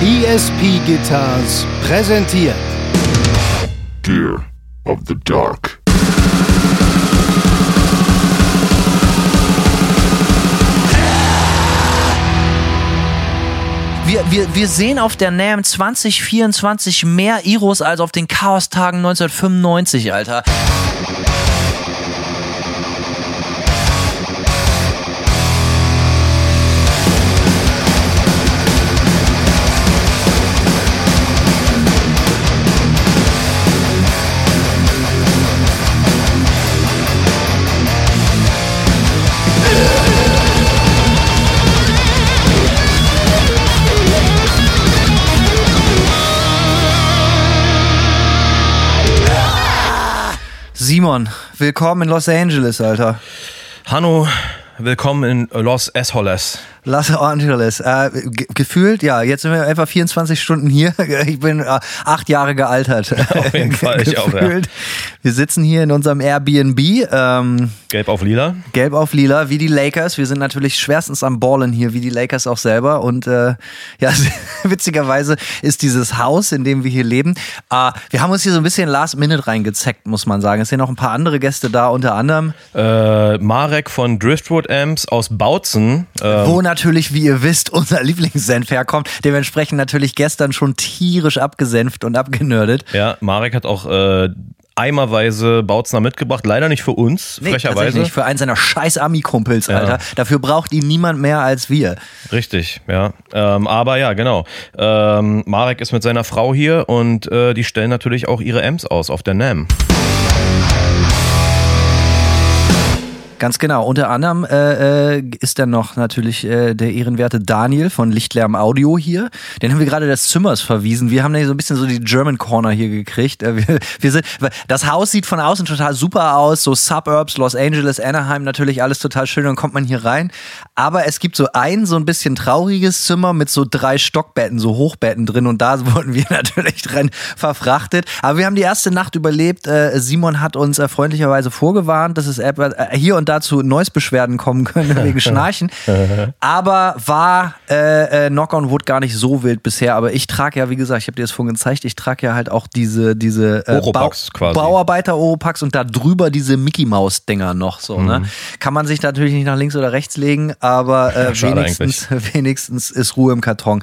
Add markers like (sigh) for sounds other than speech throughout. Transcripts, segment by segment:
ESP Guitars präsentiert Gear of the Dark. Wir, wir, wir sehen auf der NAM 2024 mehr Iros als auf den Chaos-Tagen 1995, Alter. Simon, willkommen in Los Angeles, Alter. Hanno, willkommen in Los Angeles. Los Angeles. Äh, ge gefühlt, ja, jetzt sind wir etwa 24 Stunden hier. (laughs) Ich bin äh, acht Jahre gealtert. (laughs) Auf jeden Fall, ich auch, ja. Wir sitzen hier in unserem Airbnb. Ähm, Gelb auf lila. Gelb auf lila, wie die Lakers. Wir sind natürlich schwerstens am Ballen hier, wie die Lakers auch selber. Und äh, ja, (laughs) witzigerweise ist dieses Haus, in dem wir hier leben, äh, wir haben uns hier so ein bisschen Last Minute reingezeckt, muss man sagen. Es sind noch ein paar andere Gäste da, unter anderem Äh, Marek von Driftwood Amps aus Bautzen. Ähm, wo natürlich, wie ihr wisst, unser (laughs) Lieblingssenf herkommt. Dementsprechend natürlich gestern schon tierisch abgesenft und abgenördet. ja, Marek hat auch äh, eimerweise Bautzner mitgebracht. Leider nicht für uns, Nee, frecherweise. nicht. Für einen seiner scheiß Ami-Kumpels, Ja. Alter. Dafür braucht ihn niemand mehr als wir. Richtig, ja. Ähm, aber ja, genau. Ähm, Marek ist mit seiner Frau hier und äh, die stellen natürlich auch ihre Amps aus auf der NAM. Ganz genau. Unter anderem äh, äh, ist dann noch natürlich äh, der ehrenwerte Daniel von Lichtlärm Audio hier. Den haben wir gerade des Zimmers verwiesen. Wir haben da so ein bisschen so die German Corner hier gekriegt. Äh, wir, wir sind, das Haus sieht von außen total super aus. So Suburbs, Los Angeles, Anaheim, natürlich alles total schön. Dann kommt man hier rein. Aber es gibt so ein so ein bisschen trauriges Zimmer mit so drei Stockbetten, so Hochbetten drin. Und da (laughs) wurden wir natürlich drin verfrachtet. Aber wir haben die erste Nacht überlebt. Äh, Simon hat uns äh, freundlicherweise vorgewarnt, dass es hier und da zu Noise-Beschwerden kommen können wegen Schnarchen. (laughs) Aber war äh, äh, Knock on Wood gar nicht so wild bisher. Aber ich trage ja, wie gesagt, ich habe dir das vorhin gezeigt, ich trage ja halt auch diese, diese äh, Oropax quasi. Bauarbeiter-Oropax und da drüber diese Mickey-Maus-Dinger noch so. Ne? Kann man sich natürlich nicht nach links oder rechts legen, aber äh, (laughs) Mhm. Wenigstens, (laughs) wenigstens ist Ruhe im Karton.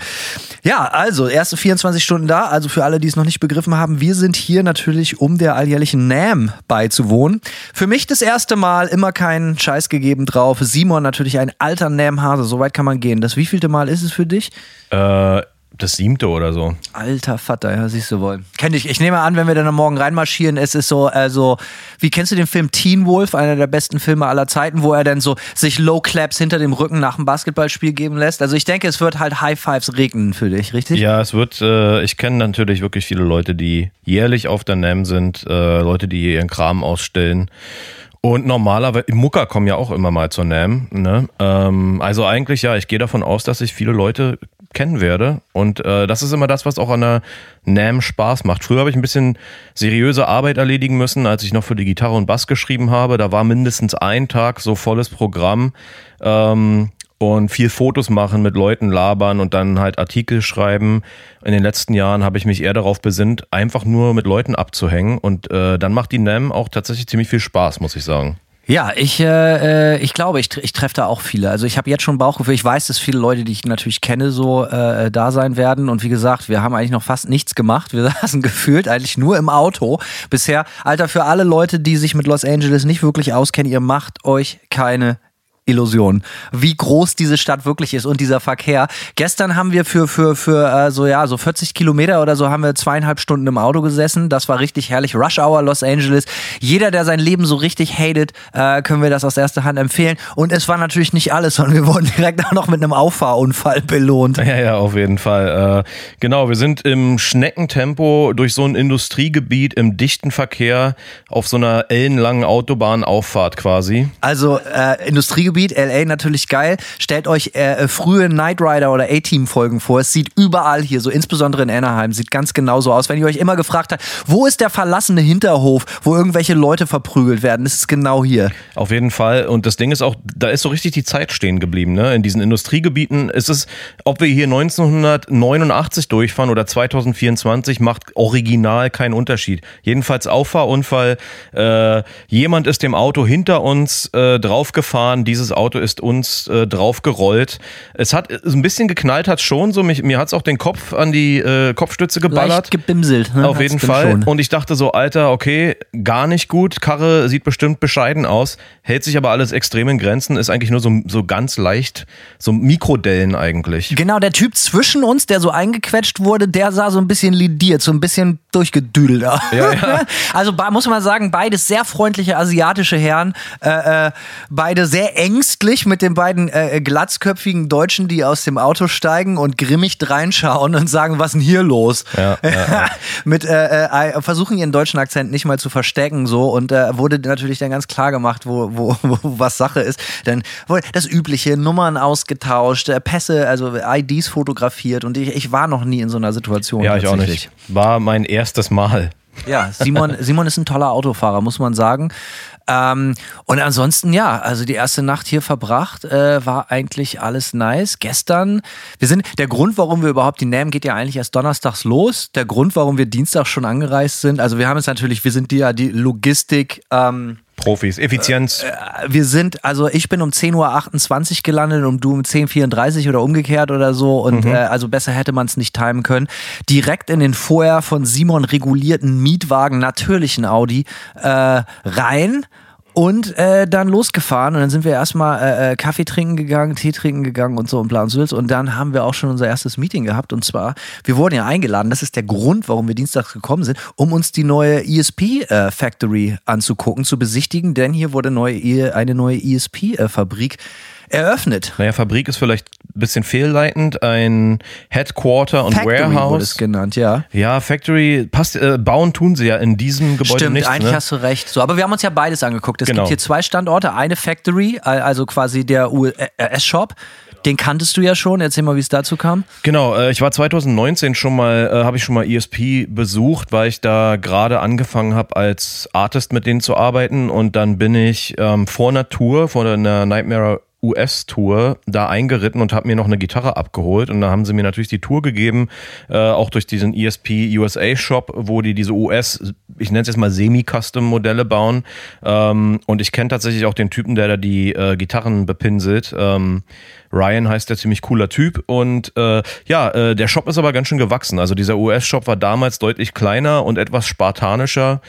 Ja, also erste 24 Stunden da. Also für alle, die es noch nicht begriffen haben, wir sind hier natürlich, um der alljährlichen NAM beizuwohnen. Für mich das erste Mal immer keinen Scheiß gegeben drauf. Simon natürlich ein alter NAM-Hase, soweit kann man gehen. Das wievielte Mal ist es für dich? Äh, das siebte oder so. Alter Vater, ja, siehst du wohl. Kenn ich. Ich nehme an, wenn wir dann am Morgen reinmarschieren, es ist so, also, wie kennst du den Film Teen Wolf, einer der besten Filme aller Zeiten, wo er dann so sich Low Claps hinter dem Rücken nach dem Basketballspiel geben lässt? Also ich denke, es wird halt High Fives regnen für dich, richtig? Ja, es wird, äh, ich kenne natürlich wirklich viele Leute, die jährlich auf der NAM sind, äh, Leute, die ihren Kram ausstellen. Und normalerweise, Mucker kommen ja auch immer mal zur NAM. Ne? Ähm, also eigentlich ja, ich gehe davon aus, dass ich viele Leute kennen werde. Und äh, das ist immer das, was auch an der NAM Spaß macht. Früher habe ich ein bisschen seriöse Arbeit erledigen müssen, als ich noch für die Gitarre und Bass geschrieben habe. Da war mindestens ein Tag so volles Programm. Ähm, und viel Fotos machen, mit Leuten labern und dann halt Artikel schreiben. In den letzten Jahren habe ich mich eher darauf besinnt, einfach nur mit Leuten abzuhängen. Und äh, dann macht die NAM auch tatsächlich ziemlich viel Spaß, muss ich sagen. Ja, ich, äh, ich glaube, ich, ich treffe da auch viele. Also ich habe jetzt schon Bauchgefühl. Ich weiß, dass viele Leute, die ich natürlich kenne, so äh, da sein werden. Und wie gesagt, wir haben eigentlich noch fast nichts gemacht. Wir (laughs) saßen gefühlt eigentlich nur im Auto bisher. Alter, für alle Leute, die sich mit Los Angeles nicht wirklich auskennen, ihr macht euch keine Illusion, wie groß diese Stadt wirklich ist und dieser Verkehr. Gestern haben wir für, für, für äh, so, ja, so 40 Kilometer oder so haben wir zweieinhalb Stunden im Auto gesessen. Das war richtig herrlich. Rush Hour Los Angeles. Jeder, der sein Leben so richtig hatet, äh, können wir das aus erster Hand empfehlen. Und es war natürlich nicht alles, sondern wir wurden (laughs) direkt auch noch mit einem Auffahrunfall belohnt. Ja, ja, auf jeden Fall. Äh, genau, wir sind im Schneckentempo durch so ein Industriegebiet im dichten Verkehr auf so einer ellenlangen Autobahnauffahrt quasi. Also äh, Industriegebiet Industriegebiet, LA natürlich geil. Stellt euch äh, frühe Knight Rider oder A-Team-Folgen vor. Es sieht überall hier, so insbesondere in Anaheim, sieht ganz genauso aus. Wenn ihr euch immer gefragt habt, wo ist der verlassene Hinterhof, wo irgendwelche Leute verprügelt werden, ist genau hier. Auf jeden Fall. Und das Ding ist auch, da ist so richtig die Zeit stehen geblieben. Ne? In diesen Industriegebieten ist es, ob wir hier 1989 durchfahren oder 2024, macht original keinen Unterschied. Jedenfalls Auffahrunfall. Äh, jemand ist dem Auto hinter uns äh, draufgefahren. Dieses Auto ist uns äh, draufgerollt. Es hat ein bisschen geknallt, hat schon so. Mich, mir hat es auch den Kopf an die äh, Kopfstütze geballert. Leicht gebimselt. Ne? Auf jeden Fall. Schon. Und ich dachte so, Alter, okay, gar nicht gut. Karre sieht bestimmt bescheiden aus, hält sich aber alles extrem in Grenzen, ist eigentlich nur so, so ganz leicht, so Mikrodellen eigentlich. Genau, der Typ zwischen uns, der so eingequetscht wurde, der sah so ein bisschen lidiert, so ein bisschen durchgedüdelt. (laughs) Ja, ja. Also muss man sagen, beides sehr freundliche asiatische Herren, äh, äh, beide sehr ängstlich mit den beiden äh, glatzköpfigen Deutschen, die aus dem Auto steigen und grimmig reinschauen und sagen, was ist denn hier los? Ja, (laughs) mit äh, äh, versuchen ihren deutschen Akzent nicht mal zu verstecken so und äh, wurde natürlich dann ganz klar gemacht, wo, wo, (laughs) wo was Sache ist. Dann wurde das übliche Nummern ausgetauscht, Pässe, also IDs fotografiert und ich, ich war noch nie in so einer Situation. Ja, ich auch nicht. War mein erstes Mal. Ja, Simon, Simon ist ein toller Autofahrer, muss man sagen. Ähm, und ansonsten, ja, also die erste Nacht hier verbracht, äh, war eigentlich alles nice. Gestern, wir sind, der Grund, warum wir überhaupt, die NAM geht ja eigentlich erst donnerstags los. Der Grund, warum wir Dienstag schon angereist sind, also wir haben es natürlich, wir sind die, ja die Logistik, ähm, Profis, Effizienz. Äh, wir sind, also ich bin um 10.28 Uhr gelandet und du um 10.34 Uhr oder umgekehrt oder so. Und mhm. äh, also besser hätte man es nicht timen können. Direkt in den vorher von Simon regulierten Mietwagen, natürlichen Audi, äh, rein und äh, dann losgefahren und dann sind wir erstmal äh, äh, Kaffee trinken gegangen, Tee trinken gegangen und so und bla und dann haben wir auch schon unser erstes Meeting gehabt. Und zwar, wir wurden ja eingeladen, das ist der Grund, warum wir dienstags gekommen sind, um uns die neue ESP äh, Factory anzugucken, zu besichtigen, denn hier wurde neue, eine neue ESP äh, Fabrik eröffnet. Naja, Fabrik ist vielleicht bisschen fehlleitend, ein Headquarter und Factory Warehouse. Wurde es genannt, ja. Ja, Factory passt, äh, bauen tun sie ja in diesem Gebäude Stimmt, nicht. eigentlich ne? hast du recht. So, aber wir haben uns ja beides angeguckt. Es Genau. gibt hier zwei Standorte, eine Factory, also quasi der US-Shop. Den kanntest du ja schon. Erzähl mal, wie es dazu kam. Genau, äh, ich war 2019 schon mal, äh, habe ich schon mal ESP besucht, weil ich da gerade angefangen habe als Artist mit denen zu arbeiten und dann bin ich ähm, vor Tour, vor einer Nightmare US-Tour da eingeritten und habe mir noch eine Gitarre abgeholt und da haben sie mir natürlich die Tour gegeben, äh, auch durch diesen ESP USA Shop, wo die diese US, ich nenne es jetzt mal Semi-Custom-Modelle bauen ähm, und ich kenne tatsächlich auch den Typen, der da die äh, Gitarren bepinselt. Ähm, Ryan heißt der ziemlich cooler Typ und äh, ja, äh, der Shop ist aber ganz schön gewachsen. Also dieser US-Shop war damals deutlich kleiner und etwas spartanischer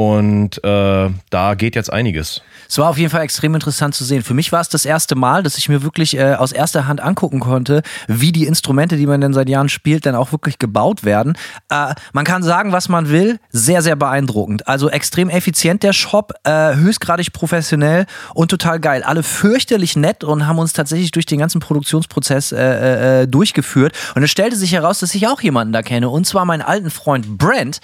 und äh, da geht jetzt einiges. Es war auf jeden Fall extrem interessant zu sehen. Für mich war es das erste Mal, dass ich mir wirklich äh, aus erster Hand angucken konnte, wie die Instrumente, die man denn seit Jahren spielt, dann auch wirklich gebaut werden. Äh, man kann sagen, was man will, sehr, sehr beeindruckend. Also extrem effizient der Shop, äh, höchstgradig professionell und total geil. Alle fürchterlich nett und haben uns tatsächlich durch den ganzen Produktionsprozess äh, äh, durchgeführt. Und es stellte sich heraus, dass ich auch jemanden da kenne, und zwar meinen alten Freund Brent.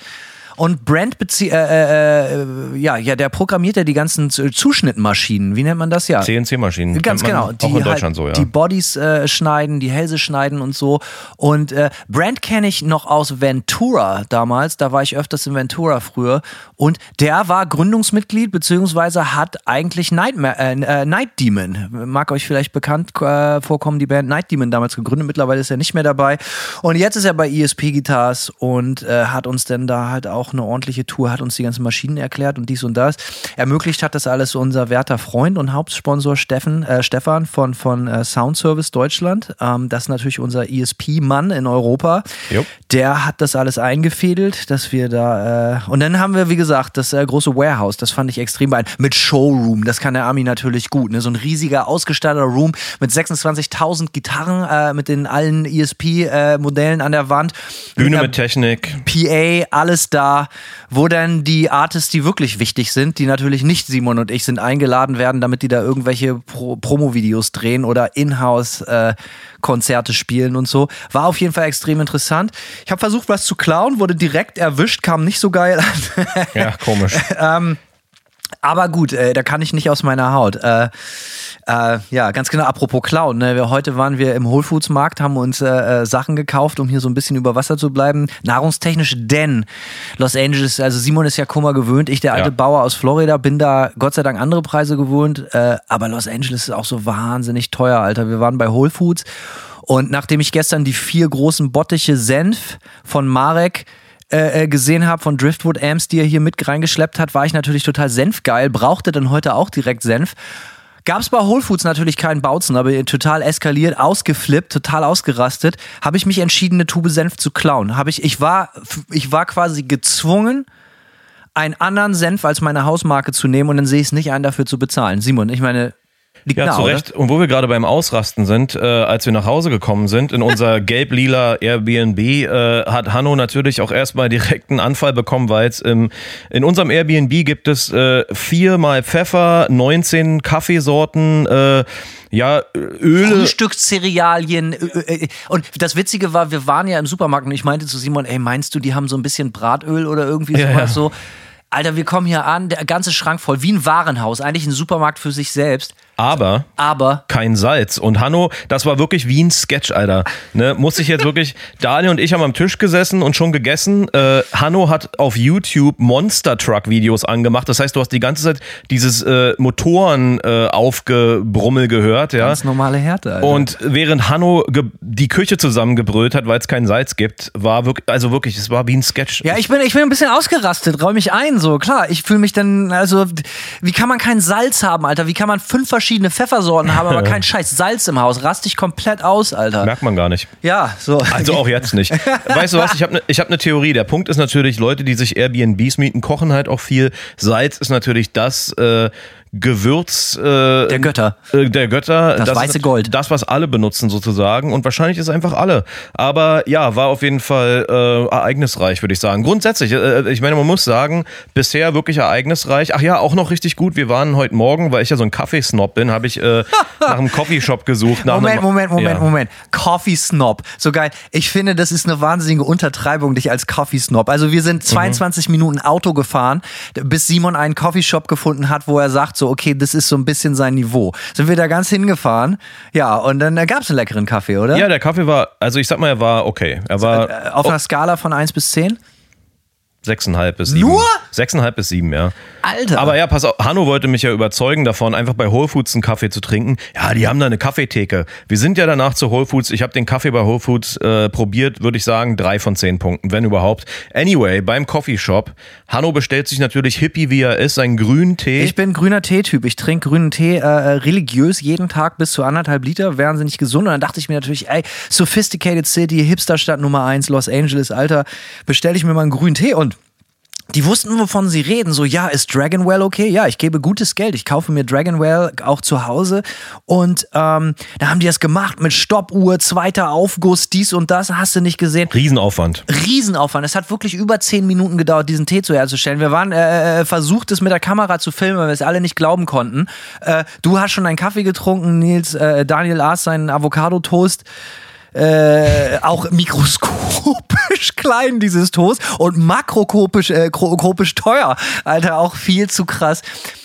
Und Brand bezie äh, äh, ja, ja, der programmiert ja die ganzen Zuschnittmaschinen. Wie nennt man das ja? CNC-Maschinen. Ganz genau. Die auch in Deutschland halt so, ja. Die Bodies äh, schneiden, die Hälse schneiden und so. Und äh, Brand kenne ich noch aus Ventura damals. Da war ich öfters in Ventura früher. Und der war Gründungsmitglied, beziehungsweise hat eigentlich Nightmare, äh, äh, Night Demon, mag euch vielleicht bekannt äh, vorkommen, die Band Night Demon damals gegründet. Mittlerweile ist er nicht mehr dabei. Und jetzt ist er bei ESP Guitars und äh, hat uns dann da halt auch eine ordentliche Tour, hat uns die ganzen Maschinen erklärt und dies und das. Ermöglicht hat das alles unser werter Freund und Hauptsponsor Steffen, äh, Stefan von, von äh, Sound Service Deutschland. Ähm, das ist natürlich unser ESP-Mann in Europa. Jo. Der hat das alles eingefädelt, dass wir da. Äh, und dann haben wir, wie gesagt, das äh, große Warehouse, das fand ich extrem beeindruckend. Mit Showroom, das kann der Army natürlich gut. Ne? So ein riesiger, ausgestatteter Room mit 26.000 Gitarren, äh, mit den allen ESP-Modellen an der Wand. Bühne einer mit Technik. PA, alles da, wo dann die Artists, die wirklich wichtig sind, die natürlich nicht Simon und ich sind, eingeladen werden, damit die da irgendwelche Pro Promo-Videos drehen oder Inhouse-Konzerte spielen und so. War auf jeden Fall extrem interessant. Ich habe versucht, was zu klauen, wurde direkt erwischt, kam nicht so geil an. Ja, komisch. (laughs) ähm, Aber gut, äh, da kann ich nicht aus meiner Haut. Äh, äh, ja, ganz genau. Apropos Clown. Ne? Wir, heute waren wir im Whole Foods Markt, haben uns äh, äh, Sachen gekauft, um hier so ein bisschen über Wasser zu bleiben. Nahrungstechnisch, denn Los Angeles, also Simon ist ja Kummer gewöhnt. Ich, der alte Ja. Bauer aus Florida, bin da Gott sei Dank andere Preise gewohnt. Äh, aber Los Angeles ist auch so wahnsinnig teuer, Alter. Wir waren bei Whole Foods und nachdem ich gestern die vier großen Bottiche Senf von Marek äh, äh, gesehen habe von Driftwood Amps, die er hier mit reingeschleppt hat, war ich natürlich total senfgeil, brauchte dann heute auch direkt Senf. Gab es bei Whole Foods natürlich keinen Bautzen, aber total eskaliert, ausgeflippt, total ausgerastet, habe ich mich entschieden, eine Tube Senf zu klauen. Habe ich, ich war, ich war quasi gezwungen, einen anderen Senf als meine Hausmarke zu nehmen und dann sehe ich es nicht ein, dafür zu bezahlen. Simon, ich meine, liegt Ja, nah, zu oder? Recht. Und wo wir gerade beim Ausrasten sind, äh, als wir nach Hause gekommen sind, in unser (laughs) gelb-lila Airbnb, äh, hat Hanno natürlich auch erstmal direkt einen Anfall bekommen, weil es im, in unserem Airbnb gibt es äh, viermal Pfeffer, 19 Kaffeesorten, äh, ja, Öle. Frühstückscerealien. äh, äh, Und das Witzige war, wir waren ja im Supermarkt und ich meinte zu Simon, ey, meinst du, die haben so ein bisschen Bratöl oder irgendwie Ja, sowas ja. so? Alter, wir kommen hier an, der ganze Schrank voll, wie ein Warenhaus, eigentlich ein Supermarkt für sich selbst. Aber Aber kein Salz. Und Hanno, das war wirklich wie ein Sketch, Alter. Ne, muss ich jetzt wirklich, (laughs) Daniel und ich haben am Tisch gesessen und schon gegessen. Äh, Hanno hat auf YouTube Monster Truck Videos angemacht. Das heißt, du hast die ganze Zeit dieses äh, Motoren äh, aufgebrummel gehört, ja. ganz normale Härte, Alter. Und während Hanno die Küche zusammengebrüllt hat, weil es kein Salz gibt, war wirklich, also wirklich, es war wie ein Sketch. ja, ich bin, ich bin ein bisschen ausgerastet, räum mich ein, so, klar. Ich fühle mich dann, also, wie kann man kein Salz haben, Alter? Wie kann man fünf verschiedene Pfeffersorten haben, aber (laughs) kein scheiß Salz im Haus? Rast ich komplett aus, Alter. Merkt man gar nicht. Ja, so. Also auch jetzt nicht. Weißt du was? Ich habe eine hab ne Theorie. Der Punkt ist natürlich, Leute, die sich Airbnbs mieten, kochen halt auch viel. Salz ist natürlich das äh, Gewürz äh, Der Götter. Äh, der Götter. Das weiße ist Gold. Das, was alle benutzen sozusagen. Und wahrscheinlich ist es einfach alle. Aber ja, war auf jeden Fall äh, ereignisreich, würde ich sagen. Grundsätzlich, äh, ich meine, man muss sagen, bisher wirklich ereignisreich. Ach ja, auch noch richtig gut. Wir waren heute Morgen, weil ich ja so ein Kaffeesnob bin, habe ich äh, (laughs) nach einem Coffeeshop gesucht. Moment, Moment, Moment, ja. Moment. Coffee Snob. So geil. Ich finde, das ist eine wahnsinnige Untertreibung, dich als Coffee Snob. Also wir Mhm. sind 22 Minuten Auto gefahren, bis Simon einen Coffeeshop gefunden hat, wo er sagt so, okay, das ist so ein bisschen sein Niveau. Sind wir da ganz hingefahren. Ja, und dann gab es einen leckeren Kaffee, oder? Ja, der Kaffee war, also ich sag mal, er war okay. Er war Äh, Auf einer Skala von 1 bis 10? Sechseinhalb bis sieben. Nur? Sechseinhalb bis sieben, ja. Alter. Aber ja, pass auf, Hanno wollte mich ja überzeugen davon, einfach bei Whole Foods einen Kaffee zu trinken. Ja, die haben da eine Kaffeetheke. Wir sind ja danach zu Whole Foods. Ich habe den Kaffee bei Whole Foods äh, probiert, würde ich sagen, drei von zehn Punkten, wenn überhaupt. Anyway, beim Coffeeshop, Hanno bestellt sich natürlich hippie, wie er ist, einen grünen Tee. Ich bin grüner Tee-Typ. Ich trinke grünen Tee äh, äh, religiös jeden Tag bis zu anderthalb Liter. Wahnsinnig gesund. Und dann dachte ich mir natürlich, ey, Sophisticated City, Hipsterstadt Nummer eins, Los Angeles, Alter, bestelle ich mir mal einen grünen Tee und die wussten, wovon sie reden. So, ja, ist Dragonwell okay? Ja, ich gebe gutes Geld. Ich kaufe mir Dragonwell auch zu Hause. Und ähm, da haben die das gemacht mit Stoppuhr, zweiter Aufguss, dies und das. Hast du nicht gesehen? Riesenaufwand. Riesenaufwand. Es hat wirklich über zehn Minuten gedauert, diesen Tee zu herzustellen. Wir waren äh, äh, versucht, es mit der Kamera zu filmen, weil wir es alle nicht glauben konnten. Äh, du hast schon einen Kaffee getrunken, Nils. Äh, Daniel aß seinen Avocado-Toast. Äh, auch mikroskopisch (laughs) klein, dieses Toast. Und makroskopisch äh, teuer. Alter, auch viel zu krass.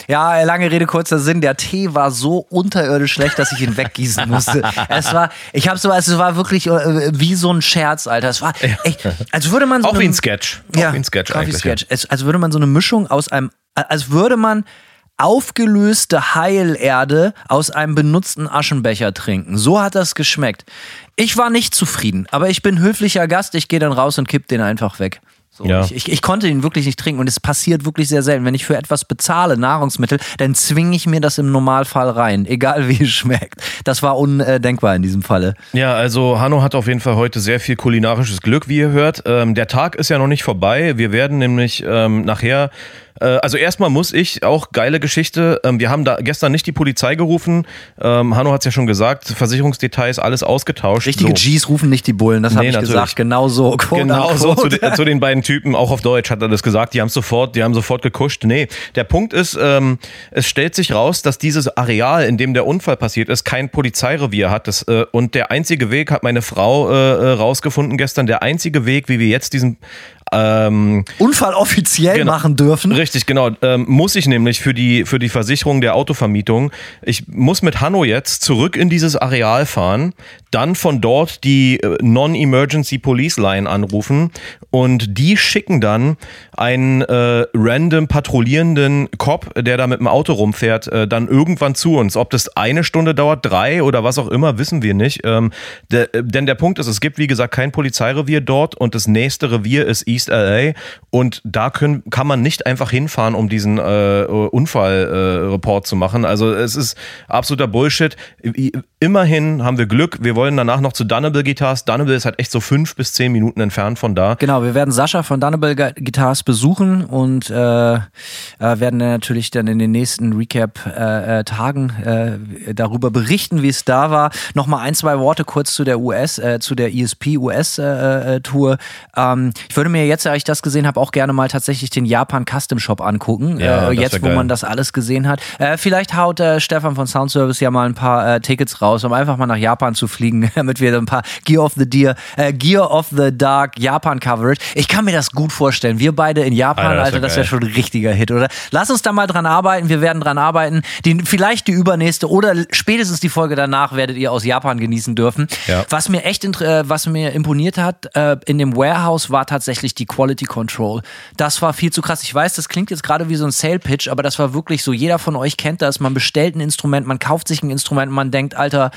Ja, lange Rede, kurzer Sinn. Der Tee war so unterirdisch schlecht, dass ich ihn weggießen musste. (laughs) Es war, ich habe so, es war wirklich äh, wie so ein Scherz, Alter. Es war echt, als würde man so Auch wie ein Sketch. Auch wie ein Sketch eigentlich. Sketch. Es, als würde man so eine Mischung aus einem, als würde man aufgelöste Heilerde aus einem benutzten Aschenbecher trinken. So hat das geschmeckt. Ich war nicht zufrieden, aber ich bin höflicher Gast. Ich gehe dann raus und kipp den einfach weg. So, Ja. ich, ich, ich konnte ihn wirklich nicht trinken und es passiert wirklich sehr selten. Wenn ich für etwas bezahle, Nahrungsmittel, dann zwinge ich mir das im Normalfall rein, egal wie es schmeckt. Das war undenkbar in diesem Falle. Ja, also Hanno hat auf jeden Fall heute sehr viel kulinarisches Glück, wie ihr hört. Ähm, der Tag ist ja noch nicht vorbei. Wir werden nämlich ähm, nachher, also erstmal muss ich, auch geile Geschichte, ähm, wir haben da gestern nicht die Polizei gerufen. Ähm, Hanno hat es ja schon gesagt, Versicherungsdetails, alles ausgetauscht. Richtige So. Gs rufen nicht die Bullen, das habe Nee, ich natürlich. gesagt. Genau so. Quote Genau so zu, zu den beiden Typen, auch auf Deutsch hat er das gesagt, die haben sofort, die haben sofort gekuscht. Nee, der Punkt ist, ähm, es stellt sich raus, dass dieses Areal, in dem der Unfall passiert ist, kein Polizeirevier hat. Das, äh, und der einzige Weg, hat meine Frau äh, äh, rausgefunden gestern, der einzige Weg, wie wir jetzt diesen Ähm, Unfall offiziell Genau. machen dürfen. Richtig, genau. Ähm, muss ich nämlich für die, für die Versicherung der Autovermietung. Ich muss mit Hanno jetzt zurück in dieses Areal fahren, dann von dort die äh, Non-Emergency Police Line anrufen und die schicken dann einen äh, random patrouillierenden Cop, der da mit dem Auto rumfährt, äh, dann irgendwann zu uns. Ob das eine Stunde dauert, drei oder was auch immer, wissen wir nicht. Ähm, der, äh, denn der Punkt ist, es gibt wie gesagt kein Polizeirevier dort und das nächste Revier ist East LA und da können, kann man nicht einfach hinfahren, um diesen äh, Unfallreport äh, zu machen. Also es ist absoluter Bullshit. Immerhin haben wir Glück. Wir wollen danach noch zu Dunnable Guitars. Dunnable ist halt echt so fünf bis zehn Minuten entfernt von da. Genau, wir werden Sascha von Dunnable Gu- Guitars besuchen und äh, äh, werden natürlich dann in den nächsten Recap-Tagen äh, darüber berichten, wie es da war. Nochmal ein, zwei Worte kurz zu der US, äh, zu der ESP US-Tour. ähm, ich würde mir jetzt, als ich das gesehen habe, auch gerne mal tatsächlich den Japan Custom Shop angucken. Ja, äh, jetzt, wo geil. man das alles gesehen hat. Äh, vielleicht haut äh, Stefan von Soundservice ja mal ein paar äh, Tickets raus, um einfach mal nach Japan zu fliegen, (laughs) damit wir ein paar Gear of the Deer, äh, Gear of the Dark Japan Coverage. Ich kann mir das gut vorstellen. Wir beide in Japan, Alter, das das wäre schon ein richtiger Hit, oder? Lass uns da mal dran arbeiten. Wir werden dran arbeiten. Die, vielleicht die übernächste oder spätestens die Folge danach werdet ihr aus Japan genießen dürfen. Ja. Was mir echt, äh, was mir imponiert hat in dem Warehouse war tatsächlich die Quality Control. Das war viel zu krass. Ich weiß, das klingt jetzt gerade wie so ein Sale Pitch, aber das war wirklich so. Jeder von euch kennt das. Man bestellt ein Instrument, man kauft sich ein Instrument, man denkt, Alter.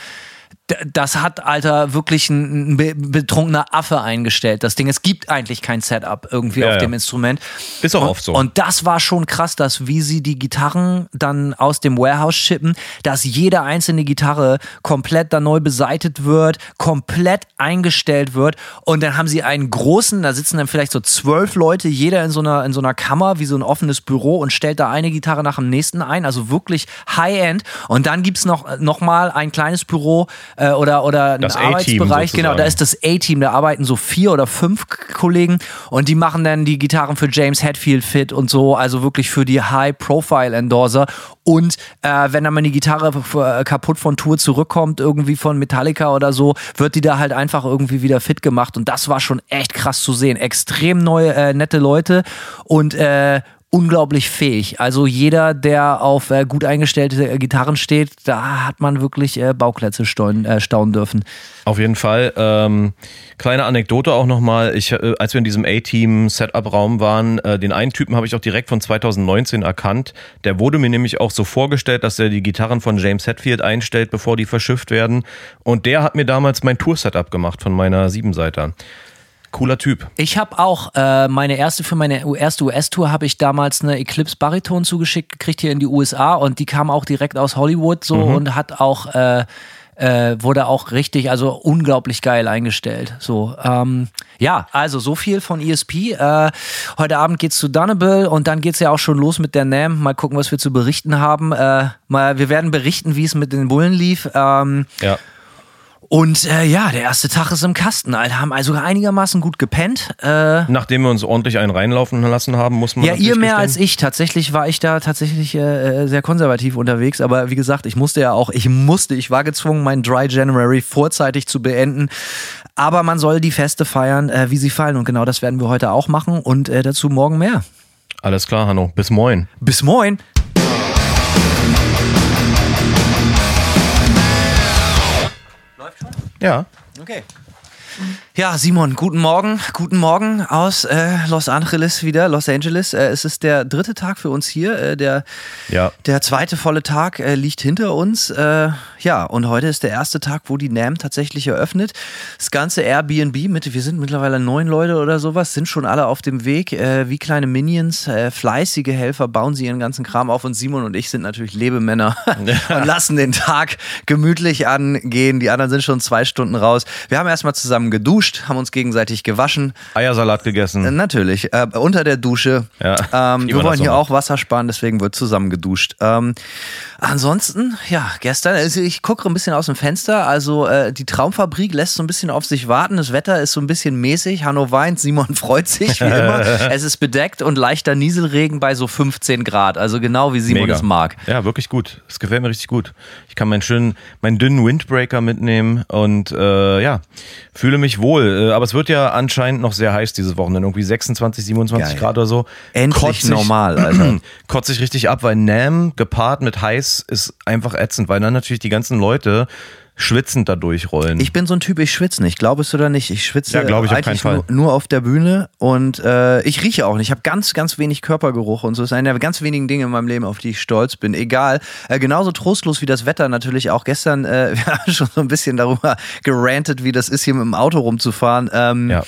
Das hat, Alter, wirklich ein, ein be- betrunkener Affe eingestellt. Das Ding, es gibt eigentlich kein Setup irgendwie Ja, auf ja. dem Instrument. Ist auch und, oft so. Und das war schon krass, dass wie sie die Gitarren dann aus dem Warehouse schippen, dass jede einzelne Gitarre komplett dann neu beseitet wird, komplett eingestellt wird und dann haben sie einen großen, da sitzen dann vielleicht so zwölf Leute, jeder in so einer, in so einer Kammer, wie so ein offenes Büro und stellt da eine Gitarre nach dem nächsten ein, also wirklich High-End und dann gibt's noch, noch mal ein kleines Büro äh, oder, oder ein Arbeitsbereich, genau, da ist das A-Team, da arbeiten so vier oder fünf Kollegen und die machen dann die Gitarren für James Hetfield fit und so, also wirklich für die High-Profile-Endorser. Und äh, wenn dann mal die Gitarre äh, kaputt von Tour zurückkommt, irgendwie von Metallica oder so, wird die da halt einfach irgendwie wieder fit gemacht. Und das war schon echt krass zu sehen. Extrem neue, äh, nette Leute und äh, unglaublich fähig. Also jeder, der auf äh, gut eingestellte äh, Gitarren steht, da hat man wirklich äh, Bauklötze staunen, äh, staunen dürfen. Auf jeden Fall. Ähm, kleine Anekdote auch nochmal. Ich, äh, als wir in diesem A-Team-Setup-Raum waren, äh, den einen Typen habe ich auch direkt von 2019 erkannt. Der wurde mir nämlich auch so vorgestellt, dass er die Gitarren von James Hetfield einstellt, bevor die verschifft werden. Und der hat mir damals mein Tour-Setup gemacht von meiner Siebenseiter. Cooler Typ. Ich habe auch äh, meine erste für meine erste US-Tour habe ich damals eine Eclipse Bariton zugeschickt gekriegt hier in die USA und die kam auch direkt aus Hollywood so und hat auch äh, äh, wurde auch richtig, also unglaublich geil eingestellt. So, ähm, ja, also so viel von ESP. Äh, heute Abend geht's zu Dunnable und dann geht's ja auch schon los mit der NAM. Mal gucken, was wir zu berichten haben. Äh, mal, wir werden berichten, wie es mit den Bullen lief. Ähm, Ja. Und äh, ja, der erste Tag ist im Kasten. Alter, haben also einigermaßen gut gepennt. Äh, Nachdem wir uns ordentlich einen reinlaufen lassen haben, muss man. ja, ihr mehr gestehen. als ich. Tatsächlich war ich da tatsächlich äh, sehr konservativ unterwegs. Aber wie gesagt, ich musste ja auch, ich musste, ich war gezwungen, meinen Dry January vorzeitig zu beenden. Aber man soll die Feste feiern, äh, wie sie fallen. Und genau das werden wir heute auch machen. Und äh, dazu morgen mehr. Alles klar, Hanno. Bis moin. Bis moin. Ja. Okay. Ja, Simon, guten Morgen. Guten Morgen aus äh, Los Angeles wieder, Los Angeles. Äh, es ist der dritte Tag für uns hier. Äh, der, Ja. der zweite volle Tag äh, liegt hinter uns. Äh, ja, und heute ist der erste Tag, wo die NAM tatsächlich eröffnet. Das ganze Airbnb mit, wir sind mittlerweile neun Leute oder sowas, sind schon alle auf dem Weg. Äh, wie kleine Minions, fleißige Helfer bauen sie ihren ganzen Kram auf. Und Simon und ich sind natürlich Lebemänner (laughs) und lassen den Tag gemütlich angehen. Die anderen sind schon zwei Stunden raus. Wir haben erstmal zusammen geduscht, haben uns gegenseitig gewaschen. Eiersalat Äh, gegessen. Natürlich, äh, unter der Dusche. Ja, Ähm, wir wollen hier auch Wasser sparen, deswegen wird zusammen geduscht. Ähm, ansonsten, ja, gestern, also ich gucke ein bisschen aus dem Fenster, also äh, die Traumfabrik lässt so ein bisschen auf sich warten, das Wetter ist so ein bisschen mäßig, Hanno weint, Simon (laughs) freut sich wie immer. (laughs) es ist bedeckt und leichter Nieselregen bei so 15 Grad, also genau wie Simon Mega. es mag. Ja, wirklich gut. Es gefällt mir richtig gut. Ich kann meinen schönen, meinen dünnen Windbreaker mitnehmen und äh, ja, fühle mich wohl. Äh, aber es wird ja anscheinend noch sehr heiß dieses Wochenende. Irgendwie 26, 27 Geil. Grad oder so. Endlich Kotze ich- normal, Alter. (clears throat) Kotze ich richtig ab, weil Nam gepaart mit heiß ist einfach ätzend, weil dann natürlich die ganzen Leute schwitzend da durchrollen. Ich bin so ein Typ, ich schwitze nicht. Glaubst du oder nicht? Ich schwitze Ja, ich eigentlich nur, nur auf der Bühne und äh, ich rieche auch nicht. Ich habe ganz, ganz wenig Körpergeruch und so. Das ist einer der ganz wenigen Dinge in meinem Leben, auf die ich stolz bin. Egal. Äh, genauso trostlos wie das Wetter natürlich auch. Gestern, äh, (laughs) wir haben schon so ein bisschen darüber gerantet, wie das ist, hier mit dem Auto rumzufahren. Ähm, Ja.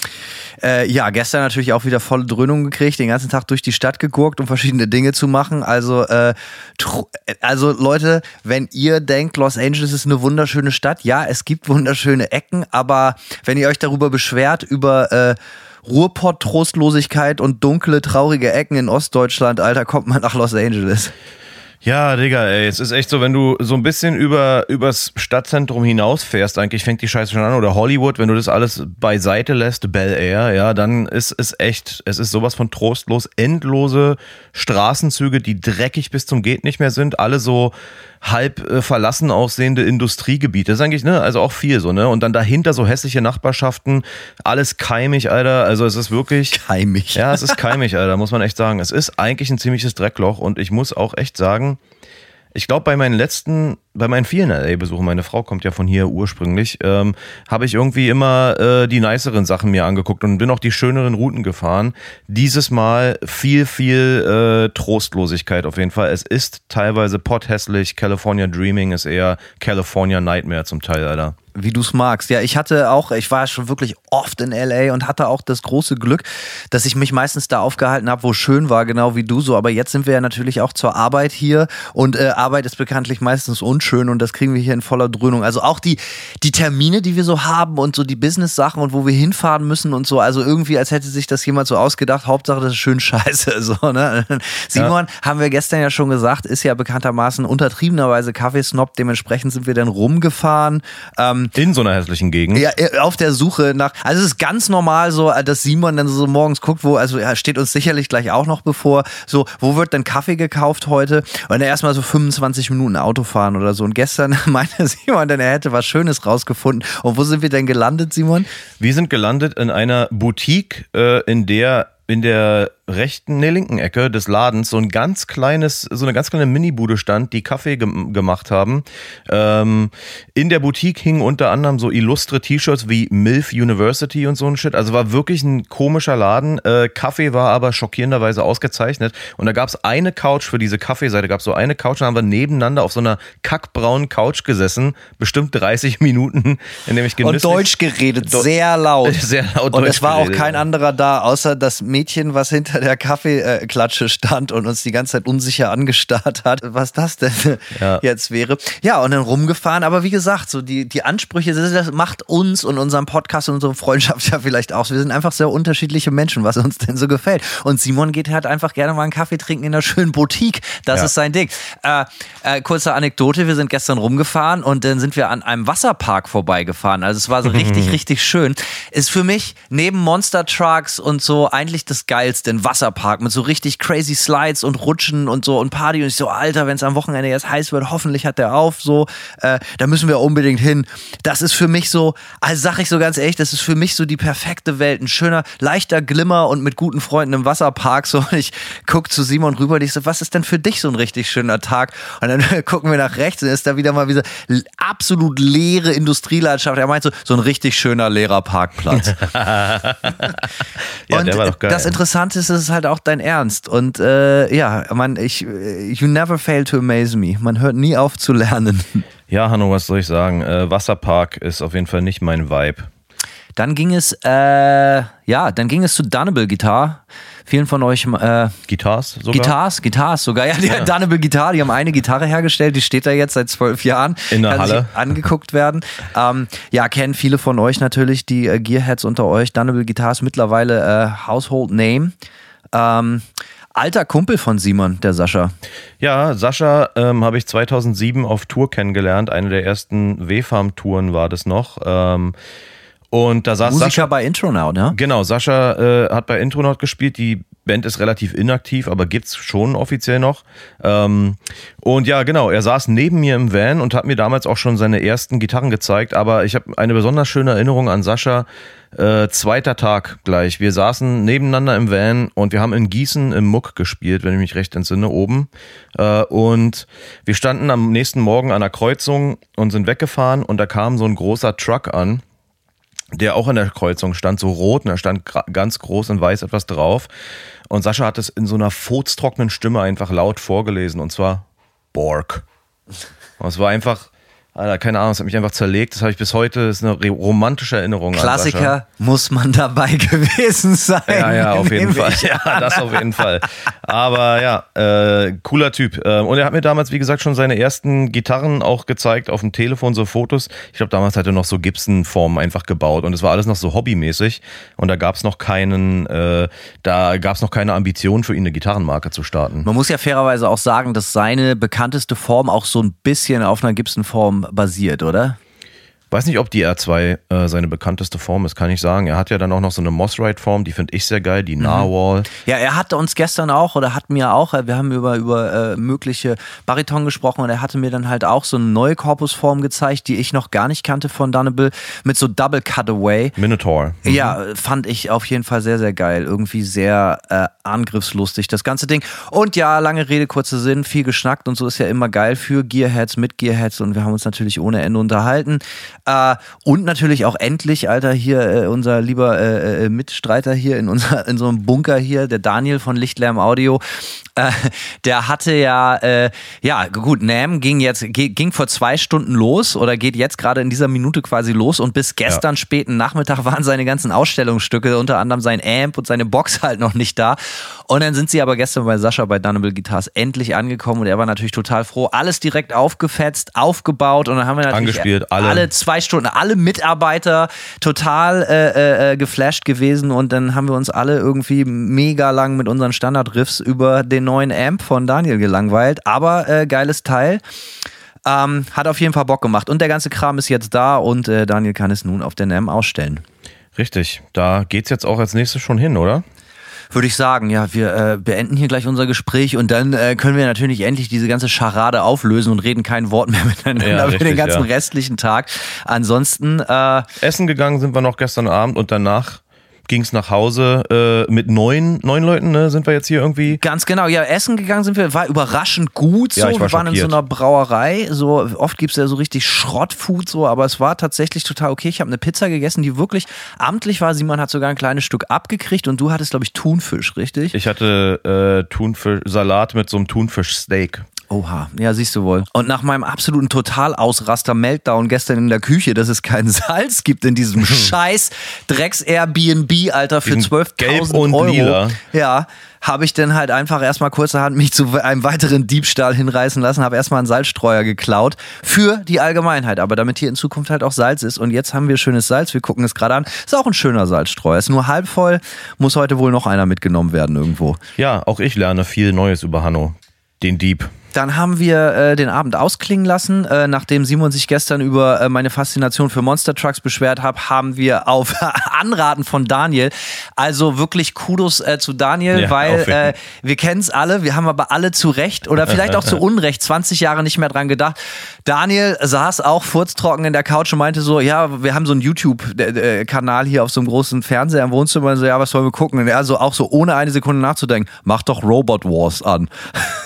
Äh, ja, gestern natürlich auch wieder volle Dröhnung gekriegt, den ganzen Tag durch die Stadt gegurkt, um verschiedene Dinge zu machen. Also, äh, tro- also Leute, wenn ihr denkt, Los Angeles ist eine wunderschöne Stadt, ja, es gibt wunderschöne Ecken, aber wenn ihr euch darüber beschwert, über äh, Ruhrpott-Trostlosigkeit und dunkle, traurige Ecken in Ostdeutschland, Alter, kommt man nach Los Angeles. Ja, Digga, ey, es ist echt so, wenn du so ein bisschen über übers Stadtzentrum hinausfährst, eigentlich fängt die Scheiße schon an, oder Hollywood, wenn du das alles beiseite lässt, Bel Air, ja, dann ist es echt, es ist sowas von trostlos, endlose Straßenzüge, die dreckig bis zum geht nicht mehr sind, alle so halb äh, verlassen aussehende Industriegebiete. Das ist eigentlich, ne, also auch viel so, ne, und dann dahinter so hässliche Nachbarschaften, alles keimig, Alter, also es ist wirklich Keimig. ja, es ist keimig, Alter, muss man echt sagen. Es ist eigentlich ein ziemliches Dreckloch und ich muss auch echt sagen, ich glaube, bei meinen letzten, bei meinen vielen LA-Besuchen, meine Frau kommt ja von hier ursprünglich, ähm, habe ich irgendwie immer äh, die niceren Sachen mir angeguckt und bin auch die schöneren Routen gefahren. Dieses Mal viel, viel äh, Trostlosigkeit auf jeden Fall. Es ist teilweise potthässlich. California Dreaming ist eher California Nightmare zum Teil, Alter. Wie du es magst. Ja, ich hatte auch, ich war schon wirklich oft in LA und hatte auch das große Glück, dass ich mich meistens da aufgehalten habe, wo schön war, genau wie du so. Aber jetzt sind wir ja natürlich auch zur Arbeit hier und äh, Arbeit ist bekanntlich meistens unschön und das kriegen wir hier in voller Dröhnung. Also auch die, die Termine, die wir so haben und so die Business-Sachen und wo wir hinfahren müssen und so. Also irgendwie, als hätte sich das jemand so ausgedacht. Hauptsache, das ist schön (laughs) scheiße. So, ne? Simon, haben wir gestern ja schon gesagt, ist ja bekanntermaßen untertriebenerweise Kaffeesnob. Dementsprechend sind wir dann rumgefahren. Ähm, In so einer hässlichen Gegend. ja, äh, auf der Suche nach. Also es ist ganz normal so, äh, dass Simon dann so morgens guckt, wo, also er steht uns sicherlich gleich auch noch bevor, so, wo wird denn Kaffee gekauft heute? Und er erstmal so 25 Minuten Auto fahren oder so. Und gestern (laughs) meinte Simon dann, er hätte was Schönes rausgefunden. Und wo sind wir denn gelandet, Simon? Wir sind gelandet in einer Boutique, äh, in der in der rechten, nee, linken Ecke des Ladens so ein ganz kleines, so eine ganz kleine Minibude stand, die Kaffee gem gemacht haben. Ähm, in der Boutique hingen unter anderem so illustre T-Shirts wie MILF University und so ein Shit. Also war wirklich ein komischer Laden. Äh, Kaffee war aber schockierenderweise ausgezeichnet. Und da gab es eine Couch für diese Kaffeeseite, gab es so eine Couch, da haben wir nebeneinander auf so einer kackbraunen Couch gesessen, bestimmt 30 (laughs) Minuten, in dem ich genüsslich... Und Deutsch geredet, Do- sehr laut. (laughs) Sehr laut Und Deutsch es war auch geredet, kein ja. anderer da, außer das Mädchen, was hinter der Kaffeeklatsche stand und uns die ganze Zeit unsicher angestarrt hat, was das denn Ja. jetzt wäre. Ja, und dann rumgefahren. Aber wie gesagt, so die, die Ansprüche, das, macht uns und unseren Podcast und unsere Freundschaft (laughs) ja vielleicht aus. Wir sind einfach sehr unterschiedliche Menschen, was uns denn so gefällt. Und Simon geht halt einfach gerne mal einen Kaffee trinken in einer schönen Boutique. Das Ja. ist sein Ding. Äh, äh, kurze Anekdote, wir sind gestern rumgefahren und dann sind wir an einem Wasserpark vorbeigefahren. Also es war so (laughs) richtig, richtig schön. Ist für mich neben Monster Trucks und so eigentlich das Geilste, ein Wasserpark mit so richtig crazy Slides und Rutschen und so und Party. Und ich so, Alter, wenn es am Wochenende jetzt heiß wird, hoffentlich hat der auf, so, äh, da müssen wir unbedingt hin. Das ist für mich so, also sag ich so ganz ehrlich, das ist für mich so die perfekte Welt. Ein schöner, leichter Glimmer und mit guten Freunden im Wasserpark. So, und ich guck zu Simon rüber und ich so, was ist denn für dich so ein richtig schöner Tag? Und dann (laughs) gucken wir nach rechts und ist da wieder mal wieder absolut leere Industrielandschaft. Er meint so, so ein richtig schöner leerer Parkplatz. (laughs) Ja, und der war doch geil. das Interessante ist, es ist halt auch dein Ernst. Und äh, ja, man, ich, you never fail to amaze me. Man hört nie auf zu lernen. (laughs) Ja, Hanno, was soll ich sagen? Äh, Wasserpark ist auf jeden Fall nicht mein Vibe. Dann ging es, äh, ja, dann ging es zu Dunnable Guitar. Vielen von euch, äh, Guitars sogar? Guitars, Guitars sogar. Ja, die Ja. Dunnable Guitar, die haben eine Gitarre hergestellt, die steht da jetzt seit zwölf Jahren. In der Kann Halle. angeguckt werden. Ähm, ja, kennen viele von euch natürlich, die äh, Gearheads unter euch. Dunnable Guitars mittlerweile äh, Household Name. Ähm, alter Kumpel von Simon, der Sascha. Ja, Sascha ähm, habe ich 2007 auf Tour kennengelernt. Eine der ersten W-Farm-Touren war das noch. Ähm, und da saß Musiker Sascha. bei Intro Now, ne? Genau, Sascha äh, hat bei Intronaut gespielt. Die Band ist relativ inaktiv, aber gibt's schon offiziell noch. Ähm, und ja, genau, er saß neben mir im Van und hat mir damals auch schon seine ersten Gitarren gezeigt. Aber ich habe eine besonders schöne Erinnerung an Sascha. Äh, zweiter Tag gleich. Wir saßen nebeneinander im Van und wir haben in Gießen im Muck gespielt, wenn ich mich recht entsinne, oben. Äh, und wir standen am nächsten Morgen an der Kreuzung und sind weggefahren und da kam so ein großer Truck an der auch an der Kreuzung stand, so rot, und da stand ganz groß und weiß etwas drauf. Und Sascha hat es in so einer furztrockenen Stimme einfach laut vorgelesen, und zwar Borg. Und es war einfach, Alter, keine Ahnung, es hat mich einfach zerlegt. Das habe ich bis heute, das ist eine romantische Erinnerung. Klassiker muss man dabei (laughs) gewesen sein. Ja, ja, auf jeden Fall. Ja, das auf jeden Fall. Aber ja, äh, cooler Typ. Ähm, und er hat mir damals, wie gesagt, schon seine ersten Gitarren auch gezeigt auf dem Telefon, so Fotos. Ich glaube, damals hat er noch so Gibson-Formen einfach gebaut und es war alles noch so hobbymäßig. Und da gab es noch keinen, äh, da gab es noch keine Ambition für ihn, eine Gitarrenmarke zu starten. Man muss ja fairerweise auch sagen, dass seine bekannteste Form auch so ein bisschen auf einer Gibson-Form basiert, oder? Weiß nicht, ob die R2 äh, seine bekannteste Form ist, kann ich sagen. Er hat ja dann auch noch so eine Moss-Ride-Form, die finde ich sehr geil, die mhm. Narwhal. Ja, er hatte uns gestern auch oder hat mir auch, äh, wir haben über, über äh, mögliche Bariton gesprochen und er hatte mir dann halt auch so eine neue Korpusform gezeigt, die ich noch gar nicht kannte von Dunnable, mit so Double Cutaway. Minotaur. Mhm. Ja, fand ich auf jeden Fall sehr, sehr geil. Irgendwie sehr äh, angriffslustig, das ganze Ding. Und ja, lange Rede, kurzer Sinn, viel geschnackt und so ist ja immer geil für Gearheads, mit Gearheads und wir haben uns natürlich ohne Ende unterhalten. Äh, und natürlich auch endlich, Alter, hier äh, unser lieber äh, äh, Mitstreiter hier in, unser, (laughs) in so einem Bunker hier, der Daniel von Lichtlärm Audio, äh, der hatte ja, äh, ja gut, Nam ging jetzt, ging vor zwei Stunden los oder geht jetzt gerade in dieser Minute quasi los und bis gestern ja. späten Nachmittag waren seine ganzen Ausstellungsstücke, unter anderem sein Amp und seine Box (laughs) halt noch nicht da. Und dann sind sie aber gestern bei Sascha bei Dunnable Guitars endlich angekommen und er war natürlich total froh. Alles direkt aufgefetzt, aufgebaut und dann haben wir natürlich Angespielt, alle. alle zwei Stunden, alle Mitarbeiter total äh, äh, geflasht gewesen und dann haben wir uns alle irgendwie mega lang mit unseren Standard-Riffs über den neuen Amp von Daniel gelangweilt. Aber äh, geiles Teil. Ähm, hat auf jeden Fall Bock gemacht. Und der ganze Kram ist jetzt da und äh, Daniel kann es nun auf der NAM ausstellen. Richtig, da geht es jetzt auch als nächstes schon hin, oder? Würde ich sagen, ja, wir äh, beenden hier gleich unser Gespräch und dann äh, können wir natürlich endlich diese ganze Scharade auflösen und reden kein Wort mehr (laughs) miteinander ja, richtig, für den ganzen ja. restlichen Tag. Ansonsten äh, Essen gegangen sind wir noch gestern Abend und danach ging es nach Hause äh, mit neun, neun Leuten, ne? Sind wir jetzt hier irgendwie? Ganz genau, ja, essen gegangen sind wir, war überraschend gut so. Ja, war wir waren schockiert. in so einer Brauerei. So, oft gibt es ja so richtig Schrottfood, so, aber es war tatsächlich total okay. Ich habe eine Pizza gegessen, die wirklich amtlich war. Simon hat sogar ein kleines Stück abgekriegt und du hattest, glaube ich, Thunfisch, richtig? Ich hatte äh, Thunfisch, Salat mit so einem Thunfischsteak. Oha, ja, siehst du wohl. Und nach meinem absoluten Totalausraster-Meltdown gestern in der Küche, dass es kein (laughs) Salz gibt in diesem (laughs) scheiß Drecks-Airbnb, Alter, für 12.000 Euro. Lila. Ja, habe ich dann halt einfach erstmal kurzerhand mich zu einem weiteren Diebstahl hinreißen lassen, habe erstmal einen Salzstreuer geklaut für die Allgemeinheit, aber damit hier in Zukunft halt auch Salz ist. Und jetzt haben wir schönes Salz, wir gucken es gerade an. Ist auch ein schöner Salzstreuer, ist nur halb voll, muss heute wohl noch einer mitgenommen werden irgendwo. Ja, auch ich lerne viel Neues über Hanno, den Dieb. Dann haben wir äh, den Abend ausklingen lassen. Äh, nachdem Simon sich gestern über äh, meine Faszination für Monster Trucks beschwert hat, haben wir auf (laughs) Anraten von Daniel, also wirklich Kudos äh, zu Daniel, ja, weil äh, wir kennen es alle, wir haben aber alle zu Recht oder vielleicht auch zu (laughs) Unrecht 20 Jahre nicht mehr dran gedacht. Daniel saß auch furztrocken in der Couch und meinte so, ja, wir haben so einen YouTube-Kanal hier auf so einem großen Fernseher im Wohnzimmer und so, ja, was sollen wir gucken? Und er so auch so ohne eine Sekunde nachzudenken, mach doch Robot Wars an.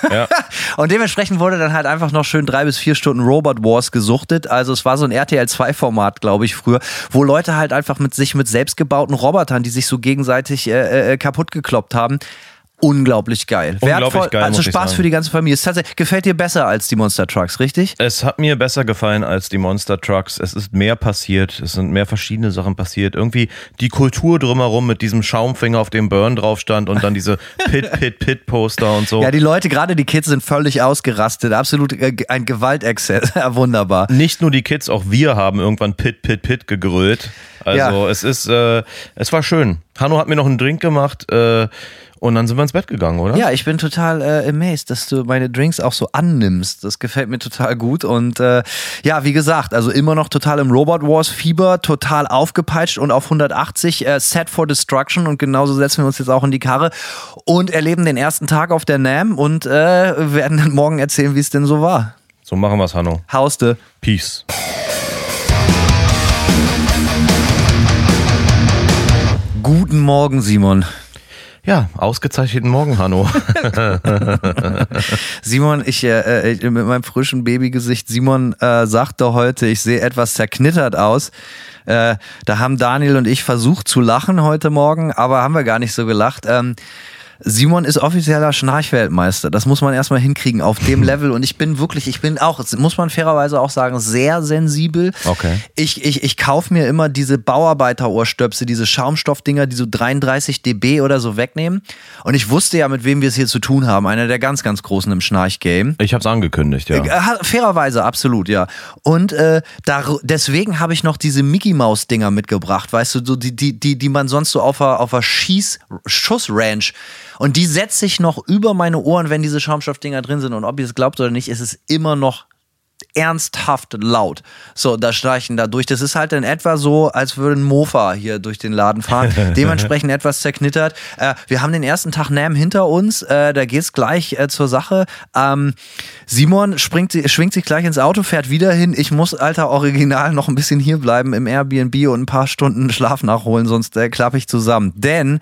Ja. (laughs) und dementsprechend wurde dann halt einfach noch schön drei bis vier Stunden Robot Wars gesuchtet. Also es war so ein RTL 2 Format, glaube ich, früher, wo Leute halt einfach mit sich mit selbstgebauten Robotern, die sich so gegenseitig äh, äh, kaputt gekloppt haben, unglaublich geil. Unglaublich Wertvoll, geil, also Spaß für die ganze Familie. Es gefällt dir besser als die Monster Trucks, richtig? Es hat mir besser gefallen als die Monster Trucks. Es ist mehr passiert. Es sind mehr verschiedene Sachen passiert. Irgendwie die Kultur drumherum mit diesem Schaumfinger, auf dem Burn drauf stand und dann diese (laughs) Pit, Pit, Pit Poster und so. Ja, die Leute, gerade die Kids sind völlig ausgerastet. Absolut äh, ein Gewaltexzess. (laughs) Wunderbar. Nicht nur die Kids, auch wir haben irgendwann Pit, Pit, Pit gegrölt. Also ja. es ist, äh, es war schön. Hanno hat mir noch einen Drink gemacht äh, und dann sind wir ins Bett gegangen, oder? Ja, ich bin total äh, amazed, dass du meine Drinks auch so annimmst. Das gefällt mir total gut. Und äh, ja, wie gesagt, also immer noch total im Robot Wars Fieber, total aufgepeitscht und auf 180 äh, Set for Destruction. Und genauso setzen wir uns jetzt auch in die Karre und erleben den ersten Tag auf der NAM und äh, werden dann morgen erzählen, wie es denn so war. So machen wir's, Hanno. Hauste. Peace. Guten Morgen, Simon. Ja, ausgezeichneten Morgen, Hanno. (laughs) Simon, ich äh, äh, mit meinem frischen Babygesicht, Simon äh, sagte heute, ich sehe etwas zerknittert aus. Äh, da haben Daniel und ich versucht zu lachen heute Morgen, aber haben wir gar nicht so gelacht. Ähm, Simon ist offizieller Schnarchweltmeister. Das muss man erstmal hinkriegen auf dem (laughs) Level. Und ich bin wirklich, ich bin auch, muss man fairerweise auch sagen, sehr sensibel. Okay. Ich, ich, ich kaufe mir immer diese Bauarbeiterohrstöpsel, diese Schaumstoffdinger, die so 33 dB oder so wegnehmen. Und ich wusste ja, mit wem wir es hier zu tun haben. Einer der ganz, ganz Großen im Schnarchgame. Ich hab's angekündigt, ja. Äh, fairerweise, absolut, ja. Und äh, da, deswegen habe ich noch diese Mickey Maus Dinger mitgebracht, weißt du, so die, die, die, die man sonst so auf einer, auf einer Schieß, Schussranch und die setze ich noch über meine Ohren, wenn diese Schaumstoffdinger drin sind. Und ob ihr es glaubt oder nicht, ist es immer noch ernsthaft laut. So, da streichen da durch. Das ist halt in etwa so, als würde ein Mofa hier durch den Laden fahren. (laughs) Dementsprechend etwas zerknittert. Äh, wir haben den ersten Tag NAM hinter uns. Äh, da geht's gleich äh, zur Sache. Ähm, Simon springt, schwingt sich gleich ins Auto, fährt wieder hin. Ich muss, alter Original, noch ein bisschen hier bleiben im Airbnb und ein paar Stunden Schlaf nachholen, sonst äh, klappe ich zusammen. Denn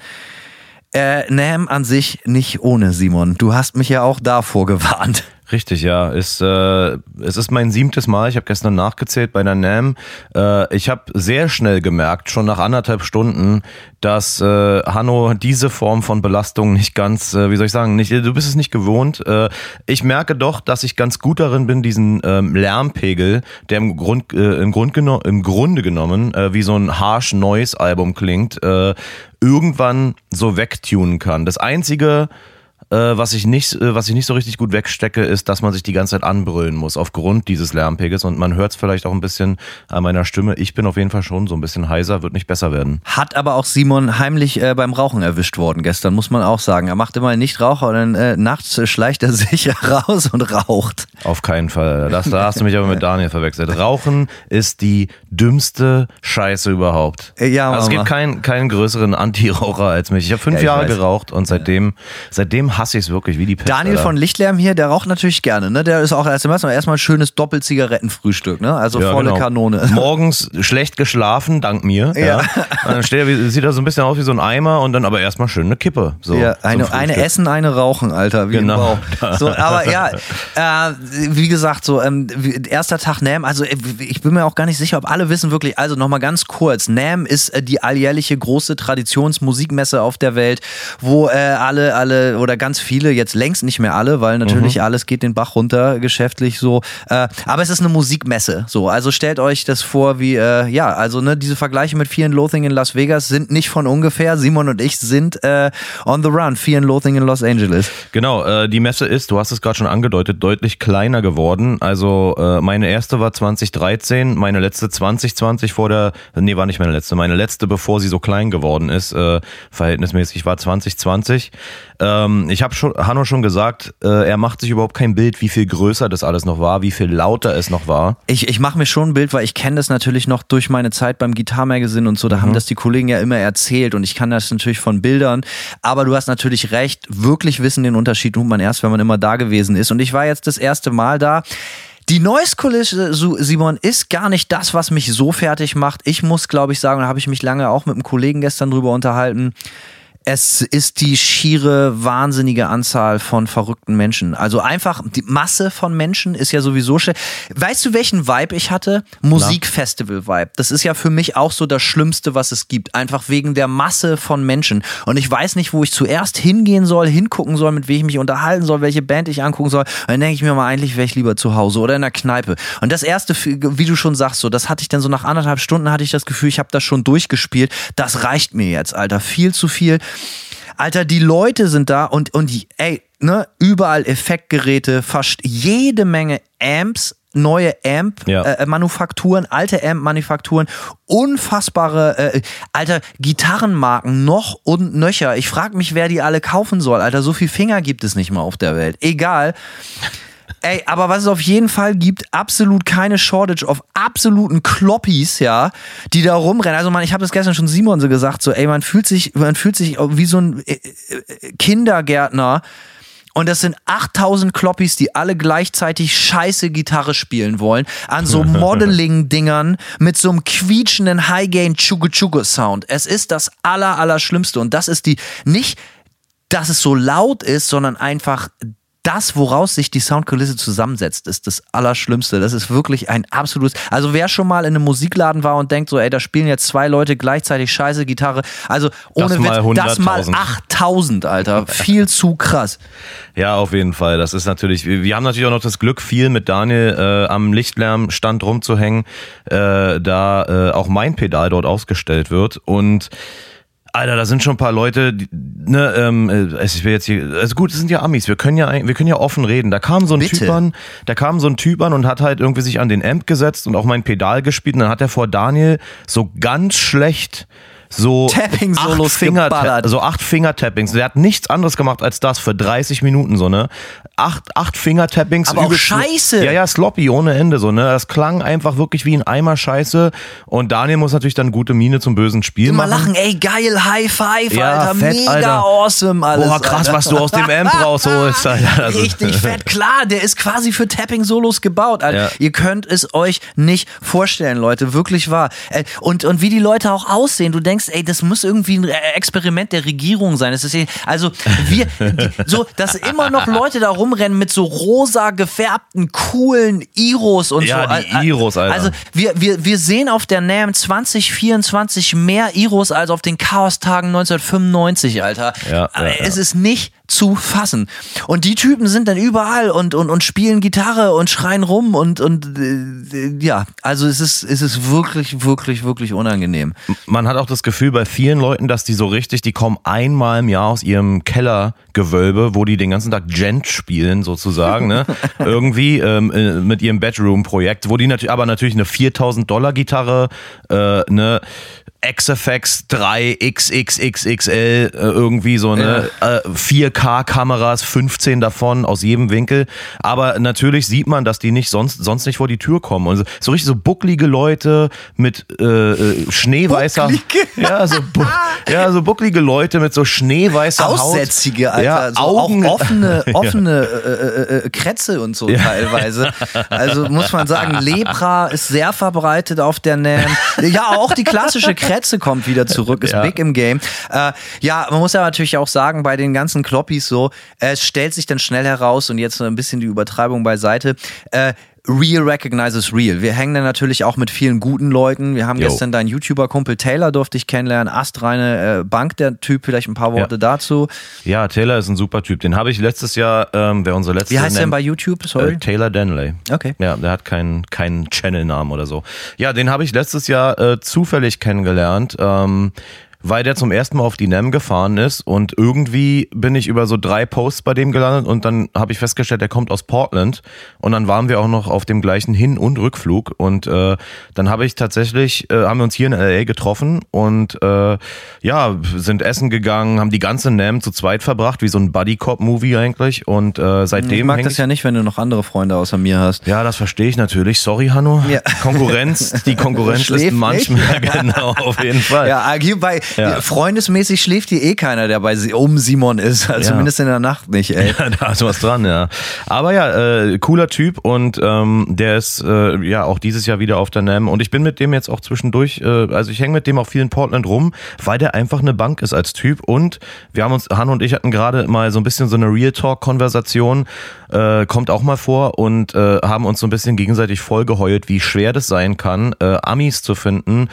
äh, NAM an sich nicht ohne Simon. Du hast mich ja auch davor gewarnt. Richtig, ja. Ist, äh, es ist mein siebtes Mal. Ich habe gestern nachgezählt bei der NAM. Äh, ich habe sehr schnell gemerkt, schon nach anderthalb Stunden, dass äh, Hanno diese Form von Belastung nicht ganz, äh, wie soll ich sagen, nicht, du bist es nicht gewohnt. Äh, ich merke doch, dass ich ganz gut darin bin, diesen ähm, Lärmpegel, der im, Grund, äh, im, Grund im Grunde genommen äh, wie so ein harsh Noise Album klingt, äh, irgendwann so wegtunen kann. Das einzige äh, was ich nicht, äh, was ich nicht so richtig gut wegstecke, ist, dass man sich die ganze Zeit anbrüllen muss aufgrund dieses Lärmpegels und man hört es vielleicht auch ein bisschen an meiner Stimme. Ich bin auf jeden Fall schon so ein bisschen heiser, wird nicht besser werden. Hat aber auch Simon heimlich äh, beim Rauchen erwischt worden gestern, muss man auch sagen. Er macht immer nicht Raucher und dann äh, nachts schleicht er (laughs) sich raus und raucht. Auf keinen Fall. Das, da hast du mich (laughs) aber mit Daniel verwechselt. Rauchen ist die dümmste Scheiße überhaupt. Äh, ja, also es gibt keinen, keinen größeren Anti-Raucher als mich. Ich habe fünf ja, ich Jahre weiß. geraucht und seitdem, seitdem hasse ich es wirklich wie die Pest. Daniel Alter. von Lichtlärm hier, der raucht natürlich gerne. Ne? Der ist auch erst erstmal erstmal ein schönes Doppelzigarettenfrühstück. Ne? Also ja, volle genau. Kanone. (laughs) Morgens schlecht geschlafen, dank mir. Ja. ja. Dann steht er, sieht er so ein bisschen aus wie so ein Eimer und dann aber erstmal schön eine Kippe. So, ja, eine, eine Essen, eine Rauchen, Alter. Wie genau. So, aber ja, (laughs) äh, wie gesagt, so ähm, erster Tag NAM. Also äh, ich bin mir auch gar nicht sicher, ob alle wissen wirklich. Also nochmal ganz kurz. NAM ist äh, die alljährliche große Traditionsmusikmesse auf der Welt, wo äh, alle, alle oder ganz ganz viele, jetzt längst nicht mehr alle, weil natürlich mhm. alles geht den Bach runter, geschäftlich so. Äh, aber es ist eine Musikmesse, so. Also stellt euch das vor, wie, äh, ja, also ne, diese Vergleiche mit Fear and Loathing in Las Vegas sind nicht von ungefähr. Simon und ich sind äh, on the run, Fear and Loathing in Los Angeles. Genau, äh, die Messe ist, du hast es gerade schon angedeutet, deutlich kleiner geworden. Also äh, meine erste war 2013, meine letzte 2020 vor der, nee, war nicht meine letzte, meine letzte, bevor sie so klein geworden ist, äh, verhältnismäßig, war 2020. Ähm, ich habe schon, Hanno schon gesagt, äh, er macht sich überhaupt kein Bild, wie viel größer das alles noch war, wie viel lauter es noch war. Ich, ich mache mir schon ein Bild, weil ich kenne das natürlich noch durch meine Zeit beim Guitar Magazine und so. Da mhm. haben das die Kollegen ja immer erzählt und ich kann das natürlich von Bildern. Aber du hast natürlich recht, wirklich wissen den Unterschied tut man erst, wenn man immer da gewesen ist. Und ich war jetzt das erste Mal da. Die Noise-Kulisse, Simon, ist gar nicht das, was mich so fertig macht. Ich muss, glaube ich, sagen, da habe ich mich lange auch mit einem Kollegen gestern drüber unterhalten es ist die schiere wahnsinnige Anzahl von verrückten Menschen. Also einfach die Masse von Menschen ist ja sowieso schön. Weißt du, welchen Vibe ich hatte? Musikfestival-Vibe. Das ist ja für mich auch so das Schlimmste, was es gibt. Einfach wegen der Masse von Menschen. Und ich weiß nicht, wo ich zuerst hingehen soll, hingucken soll, mit wem ich mich unterhalten soll, welche Band ich angucken soll. Und dann denke ich mir mal, eigentlich wäre ich lieber zu Hause oder in der Kneipe. Und das erste, wie du schon sagst, so, das hatte ich dann so nach anderthalb Stunden hatte ich das Gefühl, ich habe das schon durchgespielt. Das reicht mir jetzt, Alter. Viel zu viel. Alter, die Leute sind da und, und ey, ne, überall Effektgeräte, fast jede Menge Amps, neue Ja. Amp-Manufakturen, alte Amp-Manufakturen, unfassbare, äh, alter, Gitarrenmarken noch und nöcher. Ich frage mich, wer die alle kaufen soll, Alter. So viel Finger gibt es nicht mal auf der Welt. Egal. Ey, aber was es auf jeden Fall gibt, absolut keine Shortage auf absoluten Kloppies, ja, die da rumrennen. Also man, ich habe das gestern schon Simon so gesagt, so, ey, man fühlt sich, man fühlt sich wie so ein äh, äh, Kindergärtner. Und das sind 8000 Kloppis, die alle gleichzeitig scheiße Gitarre spielen wollen. An so (laughs) Modeling-Dingern mit so einem quietschenden High-Gain-Chugu-Chugu-Sound. Es ist das aller, aller Schlimmste. Und das ist die, nicht, dass es so laut ist, sondern einfach das, woraus sich die Soundkulisse zusammensetzt, ist das Allerschlimmste. Das ist wirklich ein absolutes. Also wer schon mal in einem Musikladen war und denkt so, ey, da spielen jetzt zwei Leute gleichzeitig scheiße Gitarre. Also ohne Das mal Witz, das mal 100.000. 8000, Alter. (laughs) Viel zu krass. Ja, auf jeden Fall. Das ist natürlich, wir wir haben natürlich auch noch das Glück, viel mit Daniel äh, am Lichtlärmstand rumzuhängen, äh, da äh, auch mein Pedal dort ausgestellt wird. Und Alter, da sind schon ein paar Leute, die, ne, ähm, äh, ich will jetzt hier, also gut, es sind ja Amis, wir können ja, wir können ja offen reden. Da kam so ein Bitte. Typ an, da kam so ein Typ an und hat halt irgendwie sich an den Amp gesetzt und auch mein Pedal gespielt und dann hat er vor Daniel so ganz schlecht so Tapping-Solos acht Finger, geballert. so acht Finger-Tappings. Der hat nichts anderes gemacht als das für 30 Minuten so ne. Acht, acht Finger-Tappings. Aber auch scheiße. Ja, ja, sloppy ohne Ende so ne. Das klang einfach wirklich wie ein Eimer Scheiße und Daniel muss natürlich dann gute Miene zum bösen Spiel Immer machen. lachen, ey, geil, High Five, Ja, Alter. fett, Mega Alter. awesome alles. Boah, krass, Alter. was du aus dem Amp rausholst, (laughs) Alter. Richtig fett, klar, der ist quasi für Tapping-Solos gebaut. Alter. Ja. Ihr könnt es euch nicht vorstellen, Leute, wirklich wahr. Äh, Und, und wie die Leute auch aussehen, du denkst, ey, das muss irgendwie ein Experiment der Regierung sein. Das ist, eh- also wir, die, so, dass immer noch Leute da rumrennen mit so rosa gefärbten, coolen Iros und Ja, so. die Iros, Alter. Also wir, wir, wir sehen auf der NAM 2024 mehr Iros als auf den Chaos-Tagen 1995, Alter. Ja, Aber ja, es ist nicht zu fassen. Und die Typen sind dann überall und, und, und spielen Gitarre und schreien rum und, und äh, ja, also es ist, es ist wirklich, wirklich, wirklich unangenehm. Man hat auch das Gefühl bei vielen Leuten, dass die so richtig, die kommen einmal im Jahr aus ihrem Kellergewölbe, wo die den ganzen Tag Gent spielen sozusagen, ne? (laughs) Irgendwie ähm, äh, mit ihrem Bedroom-Projekt, wo die natürlich, aber natürlich eine 4000 Dollar Gitarre, äh, ne? XFX 3 XXXXL äh, irgendwie so eine äh, 4K Kameras 15 davon aus jedem Winkel aber natürlich sieht man dass die nicht sonst sonst nicht vor die Tür kommen und so, so richtig so bucklige Leute mit äh, äh, schneeweißer Bucklige? ja so bu (laughs) ja so bucklige Leute mit so schneeweißer Aussätzige, Alter. ja, so Augen auch offene, (laughs) offene äh, äh, äh, Krätze und so teilweise. Also muss man sagen, Lepra ist sehr verbreitet auf der NAM. (laughs) Ja, auch die klassische Krätze kommt wieder zurück, ist Ja. big im Game. Äh, ja, man muss ja natürlich auch sagen, bei den ganzen Kloppis so, es stellt sich dann schnell heraus und jetzt ein bisschen die Übertreibung beiseite. Äh, Real recognizes real. Wir hängen dann natürlich auch mit vielen guten Leuten. Wir haben Jo. gestern deinen YouTuber-Kumpel Taylor durfte ich kennenlernen. Astreine äh, Bank, der Typ. Vielleicht ein paar Worte Ja. dazu. ja Taylor ist ein super Typ den habe ich letztes Jahr ähm, wer unsere letzte Wie heißt der denn bei YouTube? Sorry. Äh, Taylor Denley. Okay. Ja, der hat keinen keinen Channelnamen oder so. Ja, den habe ich letztes Jahr äh, zufällig kennengelernt. Ähm, weil der zum ersten Mal auf die NEM gefahren ist und irgendwie bin ich über so drei Posts bei dem gelandet und dann habe ich festgestellt, der kommt aus Portland und dann waren wir auch noch auf dem gleichen Hin- und Rückflug und äh, dann habe ich tatsächlich, äh, haben wir uns hier in LA getroffen und äh, ja, sind essen gegangen, haben die ganze NEM zu zweit verbracht, wie so ein Buddy-Cop-Movie eigentlich und äh, seitdem Ich mag das ja nicht, wenn du noch andere Freunde außer mir hast. ja, das verstehe ich natürlich. Sorry, Hanno. Ja. Konkurrenz, die Konkurrenz ist manchmal, (laughs) genau, auf jeden Fall. Ja, hier bei Ja. freundesmäßig schläft hier eh keiner, der bei um Simon ist. Also Ja. Zumindest in der Nacht nicht, ey. Ja, (laughs) da ist was dran, ja. Aber ja, äh, cooler Typ und ähm, der ist äh, ja auch dieses Jahr wieder auf der NAM und ich bin mit dem jetzt auch zwischendurch, äh, also ich hänge mit dem auch viel in Portland rum, weil der einfach eine Bank ist als Typ und wir haben uns, Han und ich hatten gerade mal so ein bisschen so eine Real Talk-Konversation, äh, kommt auch mal vor und äh, haben uns so ein bisschen gegenseitig vollgeheult, wie schwer das sein kann, äh, Amis zu finden,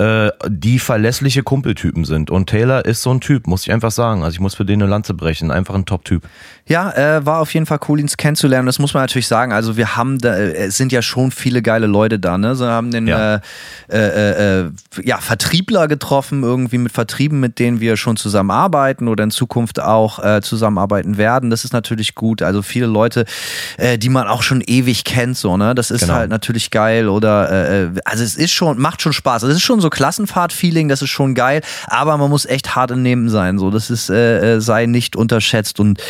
äh, die verlässliche Kumpeltypen sind. Und Taylor ist so ein Typ, muss ich einfach sagen. Also ich muss für den eine Lanze brechen. Einfach ein Top-Typ. Ja, äh, war auf jeden Fall cool, ihn kennenzulernen. Das muss man natürlich sagen. Also wir haben da, äh, es sind ja schon viele geile Leute da, ne? So haben den Ja. Äh, äh, ja, Vertriebler getroffen, irgendwie mit Vertrieben, mit denen wir schon zusammenarbeiten oder in Zukunft auch zusammenarbeiten werden. Das ist natürlich gut. Also viele Leute, die man auch schon ewig kennt, so, ne? Das ist Genau. halt natürlich geil. Oder also es ist schon, macht schon Spaß. Es ist schon so Klassenfahrt-Feeling, das ist schon geil, aber man muss echt hart im Nehmen sein. So, das ist, äh, äh, sei nicht unterschätzt. Und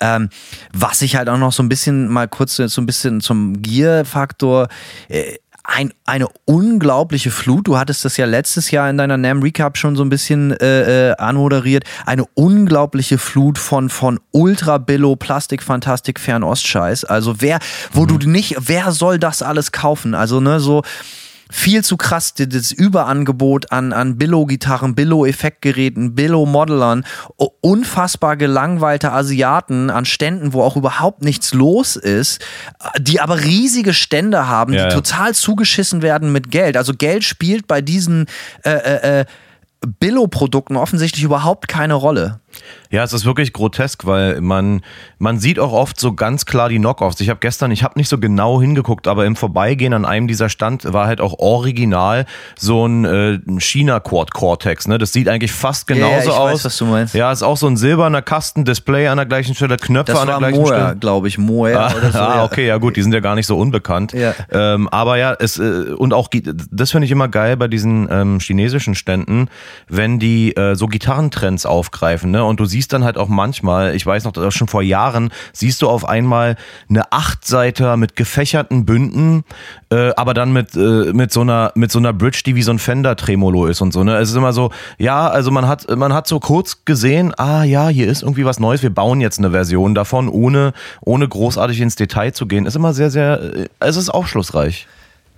ähm, was ich halt auch noch so ein bisschen mal kurz so ein bisschen zum Gear-Faktor. Äh, ein, eine unglaubliche Flut. Du hattest das ja letztes Jahr in deiner NAM Recap schon so ein bisschen äh, äh, anmoderiert. Eine unglaubliche Flut von, von Ultra Billo Plastik Fantastik Fernost-Scheiß. Also wer, wo du nicht, wer soll das alles kaufen? Also ne, so viel zu krass, das Überangebot an, an Billo-Gitarren, Billo-Effektgeräten, Billo-Modellern, unfassbar gelangweilte Asiaten an Ständen, wo auch überhaupt nichts los ist, die aber riesige Stände haben, Ja, die ja. total zugeschissen werden mit Geld. Also Geld spielt bei diesen äh, äh, äh, Billo-Produkten offensichtlich überhaupt keine Rolle. Ja, es ist wirklich grotesk, weil man, man sieht auch oft so ganz klar die Knockoffs. Ich habe gestern, ich habe nicht so genau hingeguckt, aber im Vorbeigehen an einem dieser Stand war halt auch original so ein äh, China Quad Cortex. Ne? Das sieht eigentlich fast Ja, genauso ja, ich aus. weiß, was du meinst. Ja, ist auch so ein silberner Kasten, Display an der gleichen Stelle, Knöpfe Das an der gleichen Moer, Stelle. glaube ich, Moer oder so. (laughs) ah, ja. okay, ja gut, die sind ja gar nicht so unbekannt. Ja. Ähm, aber ja, es äh, und auch das finde ich immer geil bei diesen ähm, chinesischen Ständen, wenn die äh, so Gitarrentrends aufgreifen, ne? Und du siehst dann halt auch manchmal, ich weiß noch, das schon vor Jahren, siehst du auf einmal eine Achtseiter mit gefächerten Bünden, äh, aber dann mit äh, mit so einer mit so einer Bridge, die wie so ein Fender Tremolo ist und so, ne? Es ist immer so, ja, also man hat man hat so kurz gesehen, ah ja, hier ist irgendwie was Neues, wir bauen jetzt eine Version davon, ohne ohne großartig ins Detail zu gehen. Ist immer sehr sehr äh, es ist aufschlussreich.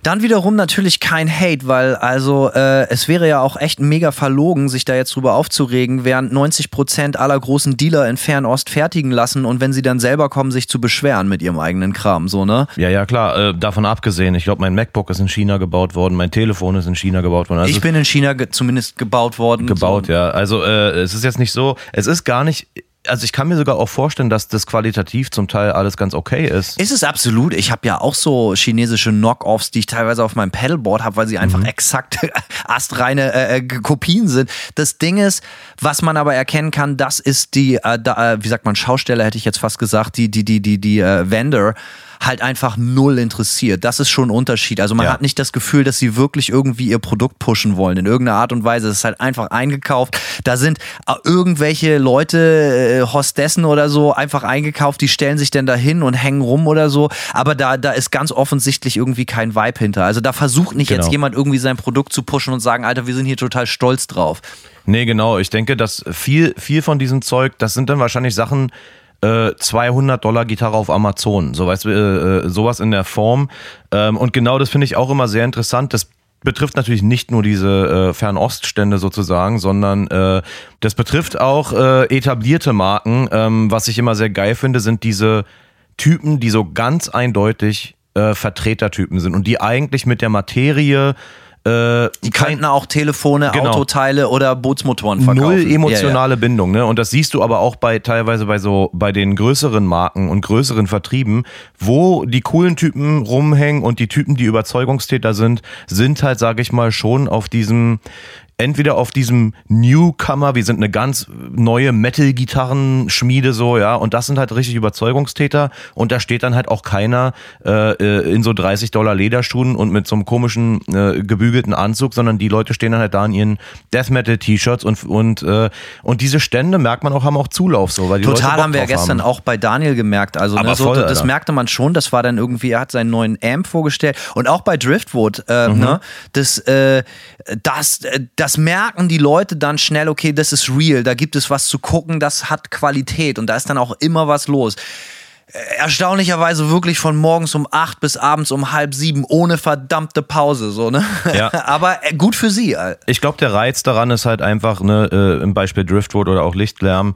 Dann wiederum natürlich kein Hate, weil also äh, es wäre ja auch echt mega verlogen, sich da jetzt drüber aufzuregen, während 90 Prozent aller großen Dealer in Fernost fertigen lassen und wenn sie dann selber kommen, sich zu beschweren mit ihrem eigenen Kram, so ne? Ja, ja, klar. Äh, davon abgesehen, ich glaube, mein MacBook ist in China gebaut worden, mein Telefon ist in China gebaut worden. Also ich bin in China ge zumindest gebaut worden. gebaut, so. ja. Also äh, es ist jetzt nicht so, es ist gar nicht, also ich kann mir sogar auch vorstellen, dass das qualitativ zum Teil alles ganz okay ist. Ist es absolut. Ich habe ja auch so chinesische Knockoffs, die ich teilweise auf meinem Pedalboard habe, weil sie einfach exakt (laughs) astreine äh, äh, Kopien sind. Das Ding ist, was man aber erkennen kann, das ist die, äh, da, äh, wie sagt man, Schausteller hätte ich jetzt fast gesagt, die, die, die, die, die äh, Vendor halt einfach null interessiert. Das ist schon ein Unterschied. Also man Ja. hat nicht das Gefühl, dass sie wirklich irgendwie ihr Produkt pushen wollen in irgendeiner Art und Weise. Es ist halt einfach eingekauft. Da sind äh, irgendwelche Leute, äh, Hostessen oder so, einfach eingekauft, die stellen sich dann dahin und hängen rum oder so. Aber da, da ist ganz offensichtlich irgendwie kein Vibe hinter. Also da versucht nicht Genau. jetzt jemand irgendwie sein Produkt zu pushen und sagen, Alter, wir sind hier total stolz drauf. Nee, genau. Ich denke, dass viel, viel von diesem Zeug, das sind dann wahrscheinlich Sachen, äh, 200 Dollar Gitarre auf Amazon, so weißt äh, äh, sowas in der Form. Ähm, und genau das finde ich auch immer sehr interessant. Das betrifft natürlich nicht nur diese äh, Fernoststände sozusagen, sondern äh, das betrifft auch äh, etablierte Marken. Ähm, was ich immer sehr geil finde, sind diese Typen, die so ganz eindeutig äh, Vertretertypen sind und die eigentlich mit der Materie äh, Die könnten auch Telefone, Genau. Autoteile oder Bootsmotoren verkaufen. Null Ja, ja. emotionale Bindung, ne? Und das siehst du aber auch bei teilweise bei so bei den größeren Marken und größeren Vertrieben, wo die coolen Typen rumhängen und die Typen, die Überzeugungstäter sind, sind halt, sage ich mal, schon auf diesem entweder auf diesem Newcomer, wir sind eine ganz neue Metal-Gitarrenschmiede so, ja, und das sind halt richtig Überzeugungstäter und da steht dann halt auch keiner äh, äh, in so 30 Dollar Lederschuhen und mit so einem komischen äh, gebügelten Anzug, sondern die Leute stehen dann halt da in ihren Death Metal T-Shirts und und äh, und diese Stände merkt man auch haben auch Zulauf so, weil die Leute Total Bock haben wir ja gestern haben. auch bei Daniel gemerkt. Also Aber ne, so, voll, das Alter. merkte man schon. Das war dann irgendwie, er hat seinen neuen Amp vorgestellt und auch bei Driftwood. Äh, Mhm. ne, das, äh, das, äh, das merken die Leute dann schnell. Okay, das ist real. Da gibt es was zu gucken. Das hat Qualität und da ist dann auch immer was los. Äh, Erstaunlicherweise wirklich von morgens um acht bis abends um halb sieben ohne verdammte Pause, so, ne? Ja. (laughs) Aber äh, gut für sie. äh. Ich glaube, der Reiz daran ist halt einfach, ne, äh, im Beispiel Driftwood oder auch Lichtlärm,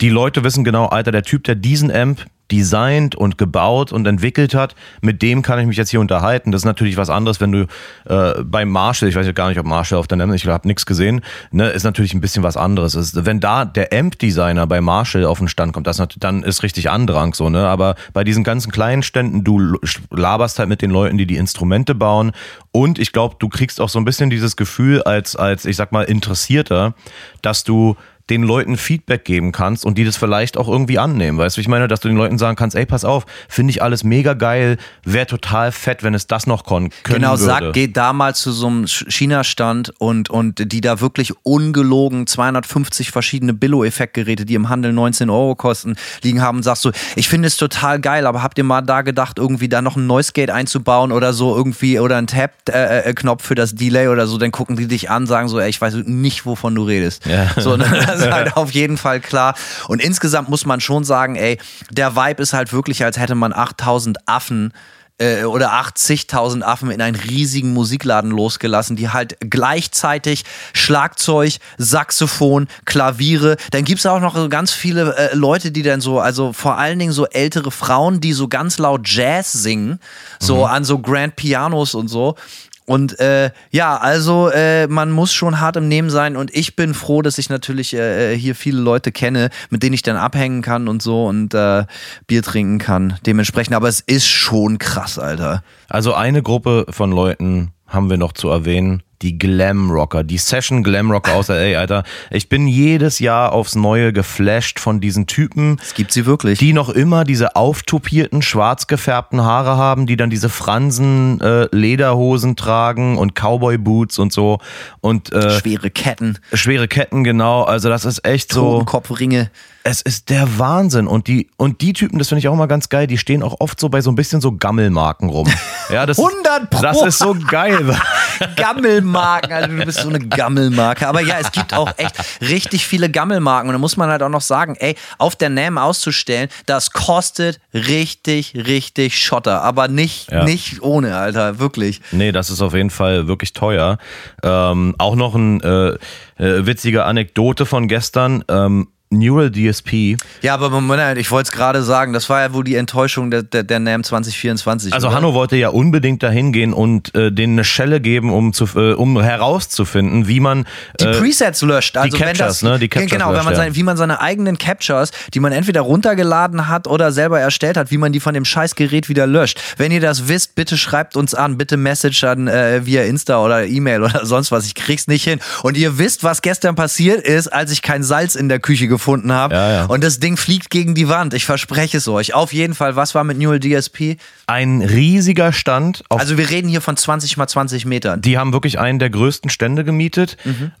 die Leute wissen genau, Alter, der Typ, der diesen Amp designt und gebaut und entwickelt hat, mit dem kann ich mich jetzt hier unterhalten. Das ist natürlich was anderes, wenn du äh, bei Marshall, ich weiß ja gar nicht, ob Marshall auf der NEM, ich habe nichts gesehen, ne, ist natürlich ein bisschen was anderes. Ist, wenn da der Amp-Designer bei Marshall auf den Stand kommt, das dann ist richtig Andrang so, ne? Aber bei diesen ganzen kleinen Ständen, du laberst halt mit den Leuten, die die Instrumente bauen und ich glaube, du kriegst auch so ein bisschen dieses Gefühl als, als, ich sag mal, Interessierter, dass du den Leuten Feedback geben kannst und die das vielleicht auch irgendwie annehmen. Weißt du, ich meine, dass du den Leuten sagen kannst, ey, pass auf, finde ich alles mega geil, wäre total fett, wenn es das noch können Genau, würde. sag, geht da mal zu so einem China-Stand und, und die da wirklich ungelogen 250 verschiedene Billo-Effektgeräte, die im Handel 19 Euro kosten, liegen haben, sagst du, ich finde es total geil, aber habt ihr mal da gedacht, irgendwie da noch ein Noise Gate einzubauen oder so irgendwie oder ein Tab-Knopf für das Delay oder so, dann gucken die dich an, sagen so, ey, ich weiß nicht, wovon du redest. Ja. So, ne, (laughs) das ist halt auf jeden Fall klar. Und insgesamt muss man schon sagen, ey, der Vibe ist halt wirklich, als hätte man 8000 Affen äh, oder 80.000 Affen in einen riesigen Musikladen losgelassen, die halt gleichzeitig Schlagzeug, Saxophon, Klaviere, dann gibt's auch noch so ganz viele äh, Leute, die dann so, also vor allen Dingen so ältere Frauen, die so ganz laut Jazz singen, so an so Grand Pianos und so. Und äh, ja, also äh, man muss schon hart im Nehmen sein und ich bin froh, dass ich natürlich äh, hier viele Leute kenne, mit denen ich dann abhängen kann und so und äh, Bier trinken kann. Dementsprechend, aber es ist schon krass, Alter. Also eine Gruppe von Leuten haben wir noch zu erwähnen, die Glamrocker, die Session Glamrocker aus LA, Alter. Ich bin jedes Jahr aufs Neue geflasht von diesen Typen. Es gibt sie wirklich. Die noch immer diese auftupierten, schwarz gefärbten Haare haben, die dann diese Fransen äh, Lederhosen tragen und Cowboy Boots und so und äh, Schwere Ketten, schwere Ketten, genau. Also das ist echt so. Totenkopfringe. Es ist der Wahnsinn. Und die, und die Typen, das finde ich auch mal ganz geil, die stehen auch oft so bei so ein bisschen so Gammelmarken rum. (laughs) Ja, das 100 Pro. Das ist so geil. (laughs) Gammelmarken, also du bist so eine Gammelmarke. Aber ja, es gibt auch echt richtig viele Gammelmarken. Und da muss man halt auch noch sagen, ey, auf der NAM auszustellen, das kostet richtig, richtig Schotter. Aber nicht, Ja. nicht ohne, Alter, wirklich. Nee, das ist auf jeden Fall wirklich teuer. Ähm, auch noch eine äh, äh, witzige Anekdote von gestern. Ähm, Neural DSP. Ja, aber Moment, ich wollte es gerade sagen, das war ja wohl die Enttäuschung der, der, der NAM 2024. Also oder? Hanno wollte ja unbedingt dahin gehen und äh, denen eine Schelle geben, um zu, äh, um herauszufinden, wie man die äh, Presets löscht. Also wenn Captures, das, ne? Die Captures genau, wenn löscht, man ja. seine, wie man seine eigenen Captures, die man entweder runtergeladen hat oder selber erstellt hat, wie man die von dem Scheißgerät wieder löscht. Wenn ihr das wisst, bitte schreibt uns an, bitte Message an äh, via Insta oder E-Mail (laughs) oder sonst was. Ich krieg's nicht hin. Und ihr wisst, was gestern passiert ist, als ich kein Salz in der Küche gefunden habe. Ja, ja. Und das Ding fliegt gegen die Wand. Ich verspreche es euch. Auf jeden Fall. Was war mit Neural DSP? Ein riesiger Stand. Auf, Also wir reden hier von 20 mal 20 Metern. die haben wirklich einen der größten Stände gemietet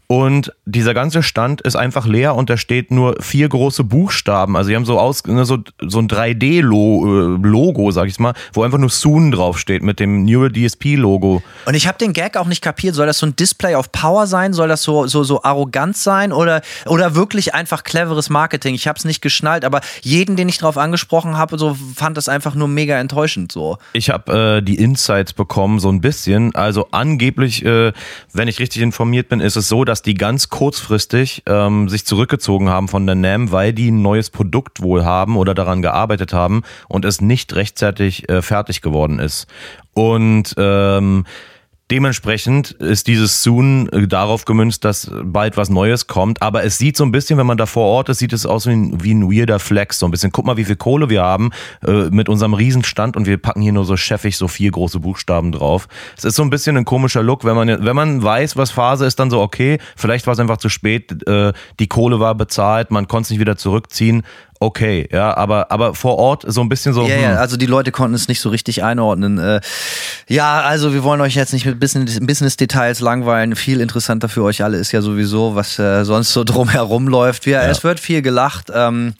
und dieser ganze Stand ist einfach leer und da steht nur vier große Buchstaben. Also die haben so aus ne, so, so ein 3D-Logo, sag ich mal, wo einfach nur Soon draufsteht mit dem Neural DSP-Logo. Und ich habe den Gag auch nicht kapiert. Soll das so ein Display of Power sein? Soll das so, so, so arrogant sein? Oder, oder wirklich einfach cleveres Marketing? Ich habe es nicht geschnallt, aber jeden, den ich drauf angesprochen habe, so fand das einfach nur mega enttäuschend. So. Ich habe äh, die Insights bekommen, so ein bisschen. Also angeblich, äh, wenn ich richtig informiert bin, ist es so, dass die ganz kurzfristig ähm, sich zurückgezogen haben von der NAM, weil die ein neues Produkt wohl haben oder daran gearbeitet haben und es nicht rechtzeitig äh, fertig geworden ist. Und ähm, Dementsprechend ist dieses Soon äh, darauf gemünzt, dass bald was Neues kommt. Aber es sieht so ein bisschen, wenn man da vor Ort ist, sieht es aus wie ein, wie ein weirder Flex. So ein bisschen, guck mal, wie viel Kohle wir haben äh, mit unserem Riesenstand und wir packen hier nur so chefig so vier große Buchstaben drauf. Es ist so ein bisschen ein komischer Look. Wenn man, wenn man weiß, was Phase ist, dann so, okay, vielleicht war es einfach zu spät, äh, die Kohle war bezahlt, man konnte es nicht wieder zurückziehen. Okay, ja, aber, aber vor Ort so ein bisschen so. Ja, hm. ja, also die Leute konnten es nicht so richtig einordnen. Äh, ja, also wir wollen euch jetzt nicht mit Business- Business-Details langweilen. Viel interessanter für euch alle ist ja sowieso, was äh, sonst so (laughs) drumherum läuft. Ja, Es wird viel gelacht. Ähm,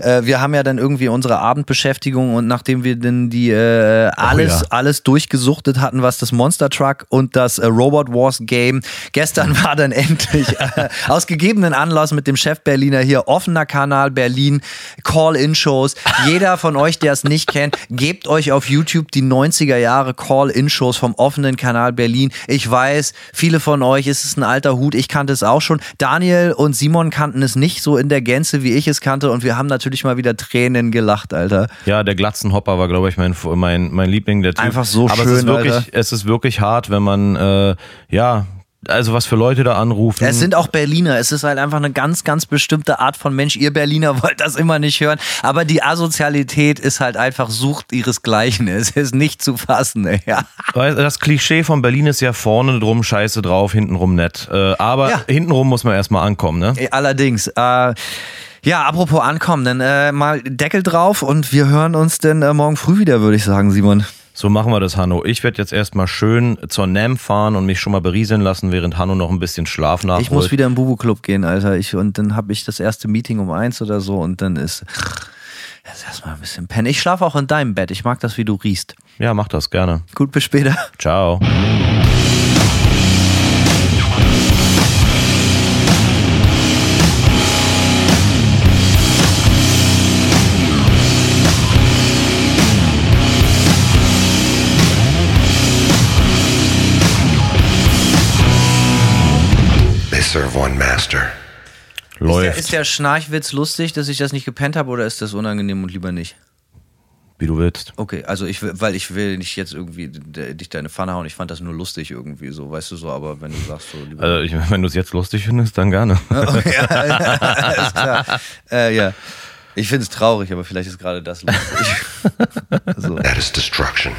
äh, wir haben ja dann irgendwie unsere Abendbeschäftigung und nachdem wir dann die äh, alles, ja. alles durchgesuchtet hatten, was das Monster Truck und das äh, Robot Wars Game, gestern war dann endlich (laughs) aus gegebenen Anlass mit dem Chef Berliner hier offener Kanal Berlin, Call-In-Shows. Jeder von euch, der es nicht kennt, gebt euch auf YouTube die 90er Jahre Call-In-Shows vom offenen Kanal Berlin. Ich weiß, viele von euch ist es ein alter Hut, ich kannte es auch schon. Daniel und Simon kannten es nicht so in der Gänze, wie ich es kannte und wir haben natürlich mal wieder Tränen gelacht, Alter. Ja, der Glatzenhopper war, glaube ich, mein, mein, mein Liebling, der Typ. Einfach so Aber es schön, ist wirklich, Alter. es ist wirklich hart, wenn man, äh, ja, also was für Leute da anrufen. Es sind auch Berliner. Es ist halt einfach eine ganz, ganz bestimmte Art von Mensch. Ihr Berliner (laughs) wollt das immer nicht hören. Aber die Asozialität ist halt einfach Sucht ihresgleichen. (laughs) Es ist nicht zu fassen, ey. Ja. Das Klischee von Berlin ist ja vorne drum scheiße drauf, hintenrum nett. Äh, aber Ja. hintenrum muss man erstmal ankommen, ne? Allerdings. Äh, ja, apropos ankommen, dann äh, mal Deckel drauf und wir hören uns dann äh, morgen früh wieder, würde ich sagen, Simon. So machen wir das, Hanno. Ich werde jetzt erstmal schön zur NAM fahren und mich schon mal berieseln lassen, während Hanno noch ein bisschen Schlaf nachholt. Ich muss wieder im Bubu-Club gehen, Alter. Ich, und dann habe ich das erste Meeting um eins oder so und dann ist jetzt erstmal ein bisschen pennen. Ich schlafe auch in deinem Bett. Ich mag das, wie du riechst. Ja, mach das gerne. Gut, bis später. Ciao. Serve one master. Ist der, Läuft. ist der Schnarchwitz lustig, dass ich das nicht gepennt habe oder ist das unangenehm und lieber nicht? Wie du willst. Okay, also ich will, weil ich will nicht jetzt irgendwie de- dich deine Pfanne hauen. Ich fand das nur lustig irgendwie so, weißt du so, aber wenn du sagst so lieber. Also, ich, wenn du es jetzt lustig findest, dann gerne. (laughs) Okay, ja, (laughs) alles klar. Äh, ja. Ich finde es traurig, aber vielleicht ist gerade das lustig. (laughs) so. That is destruction.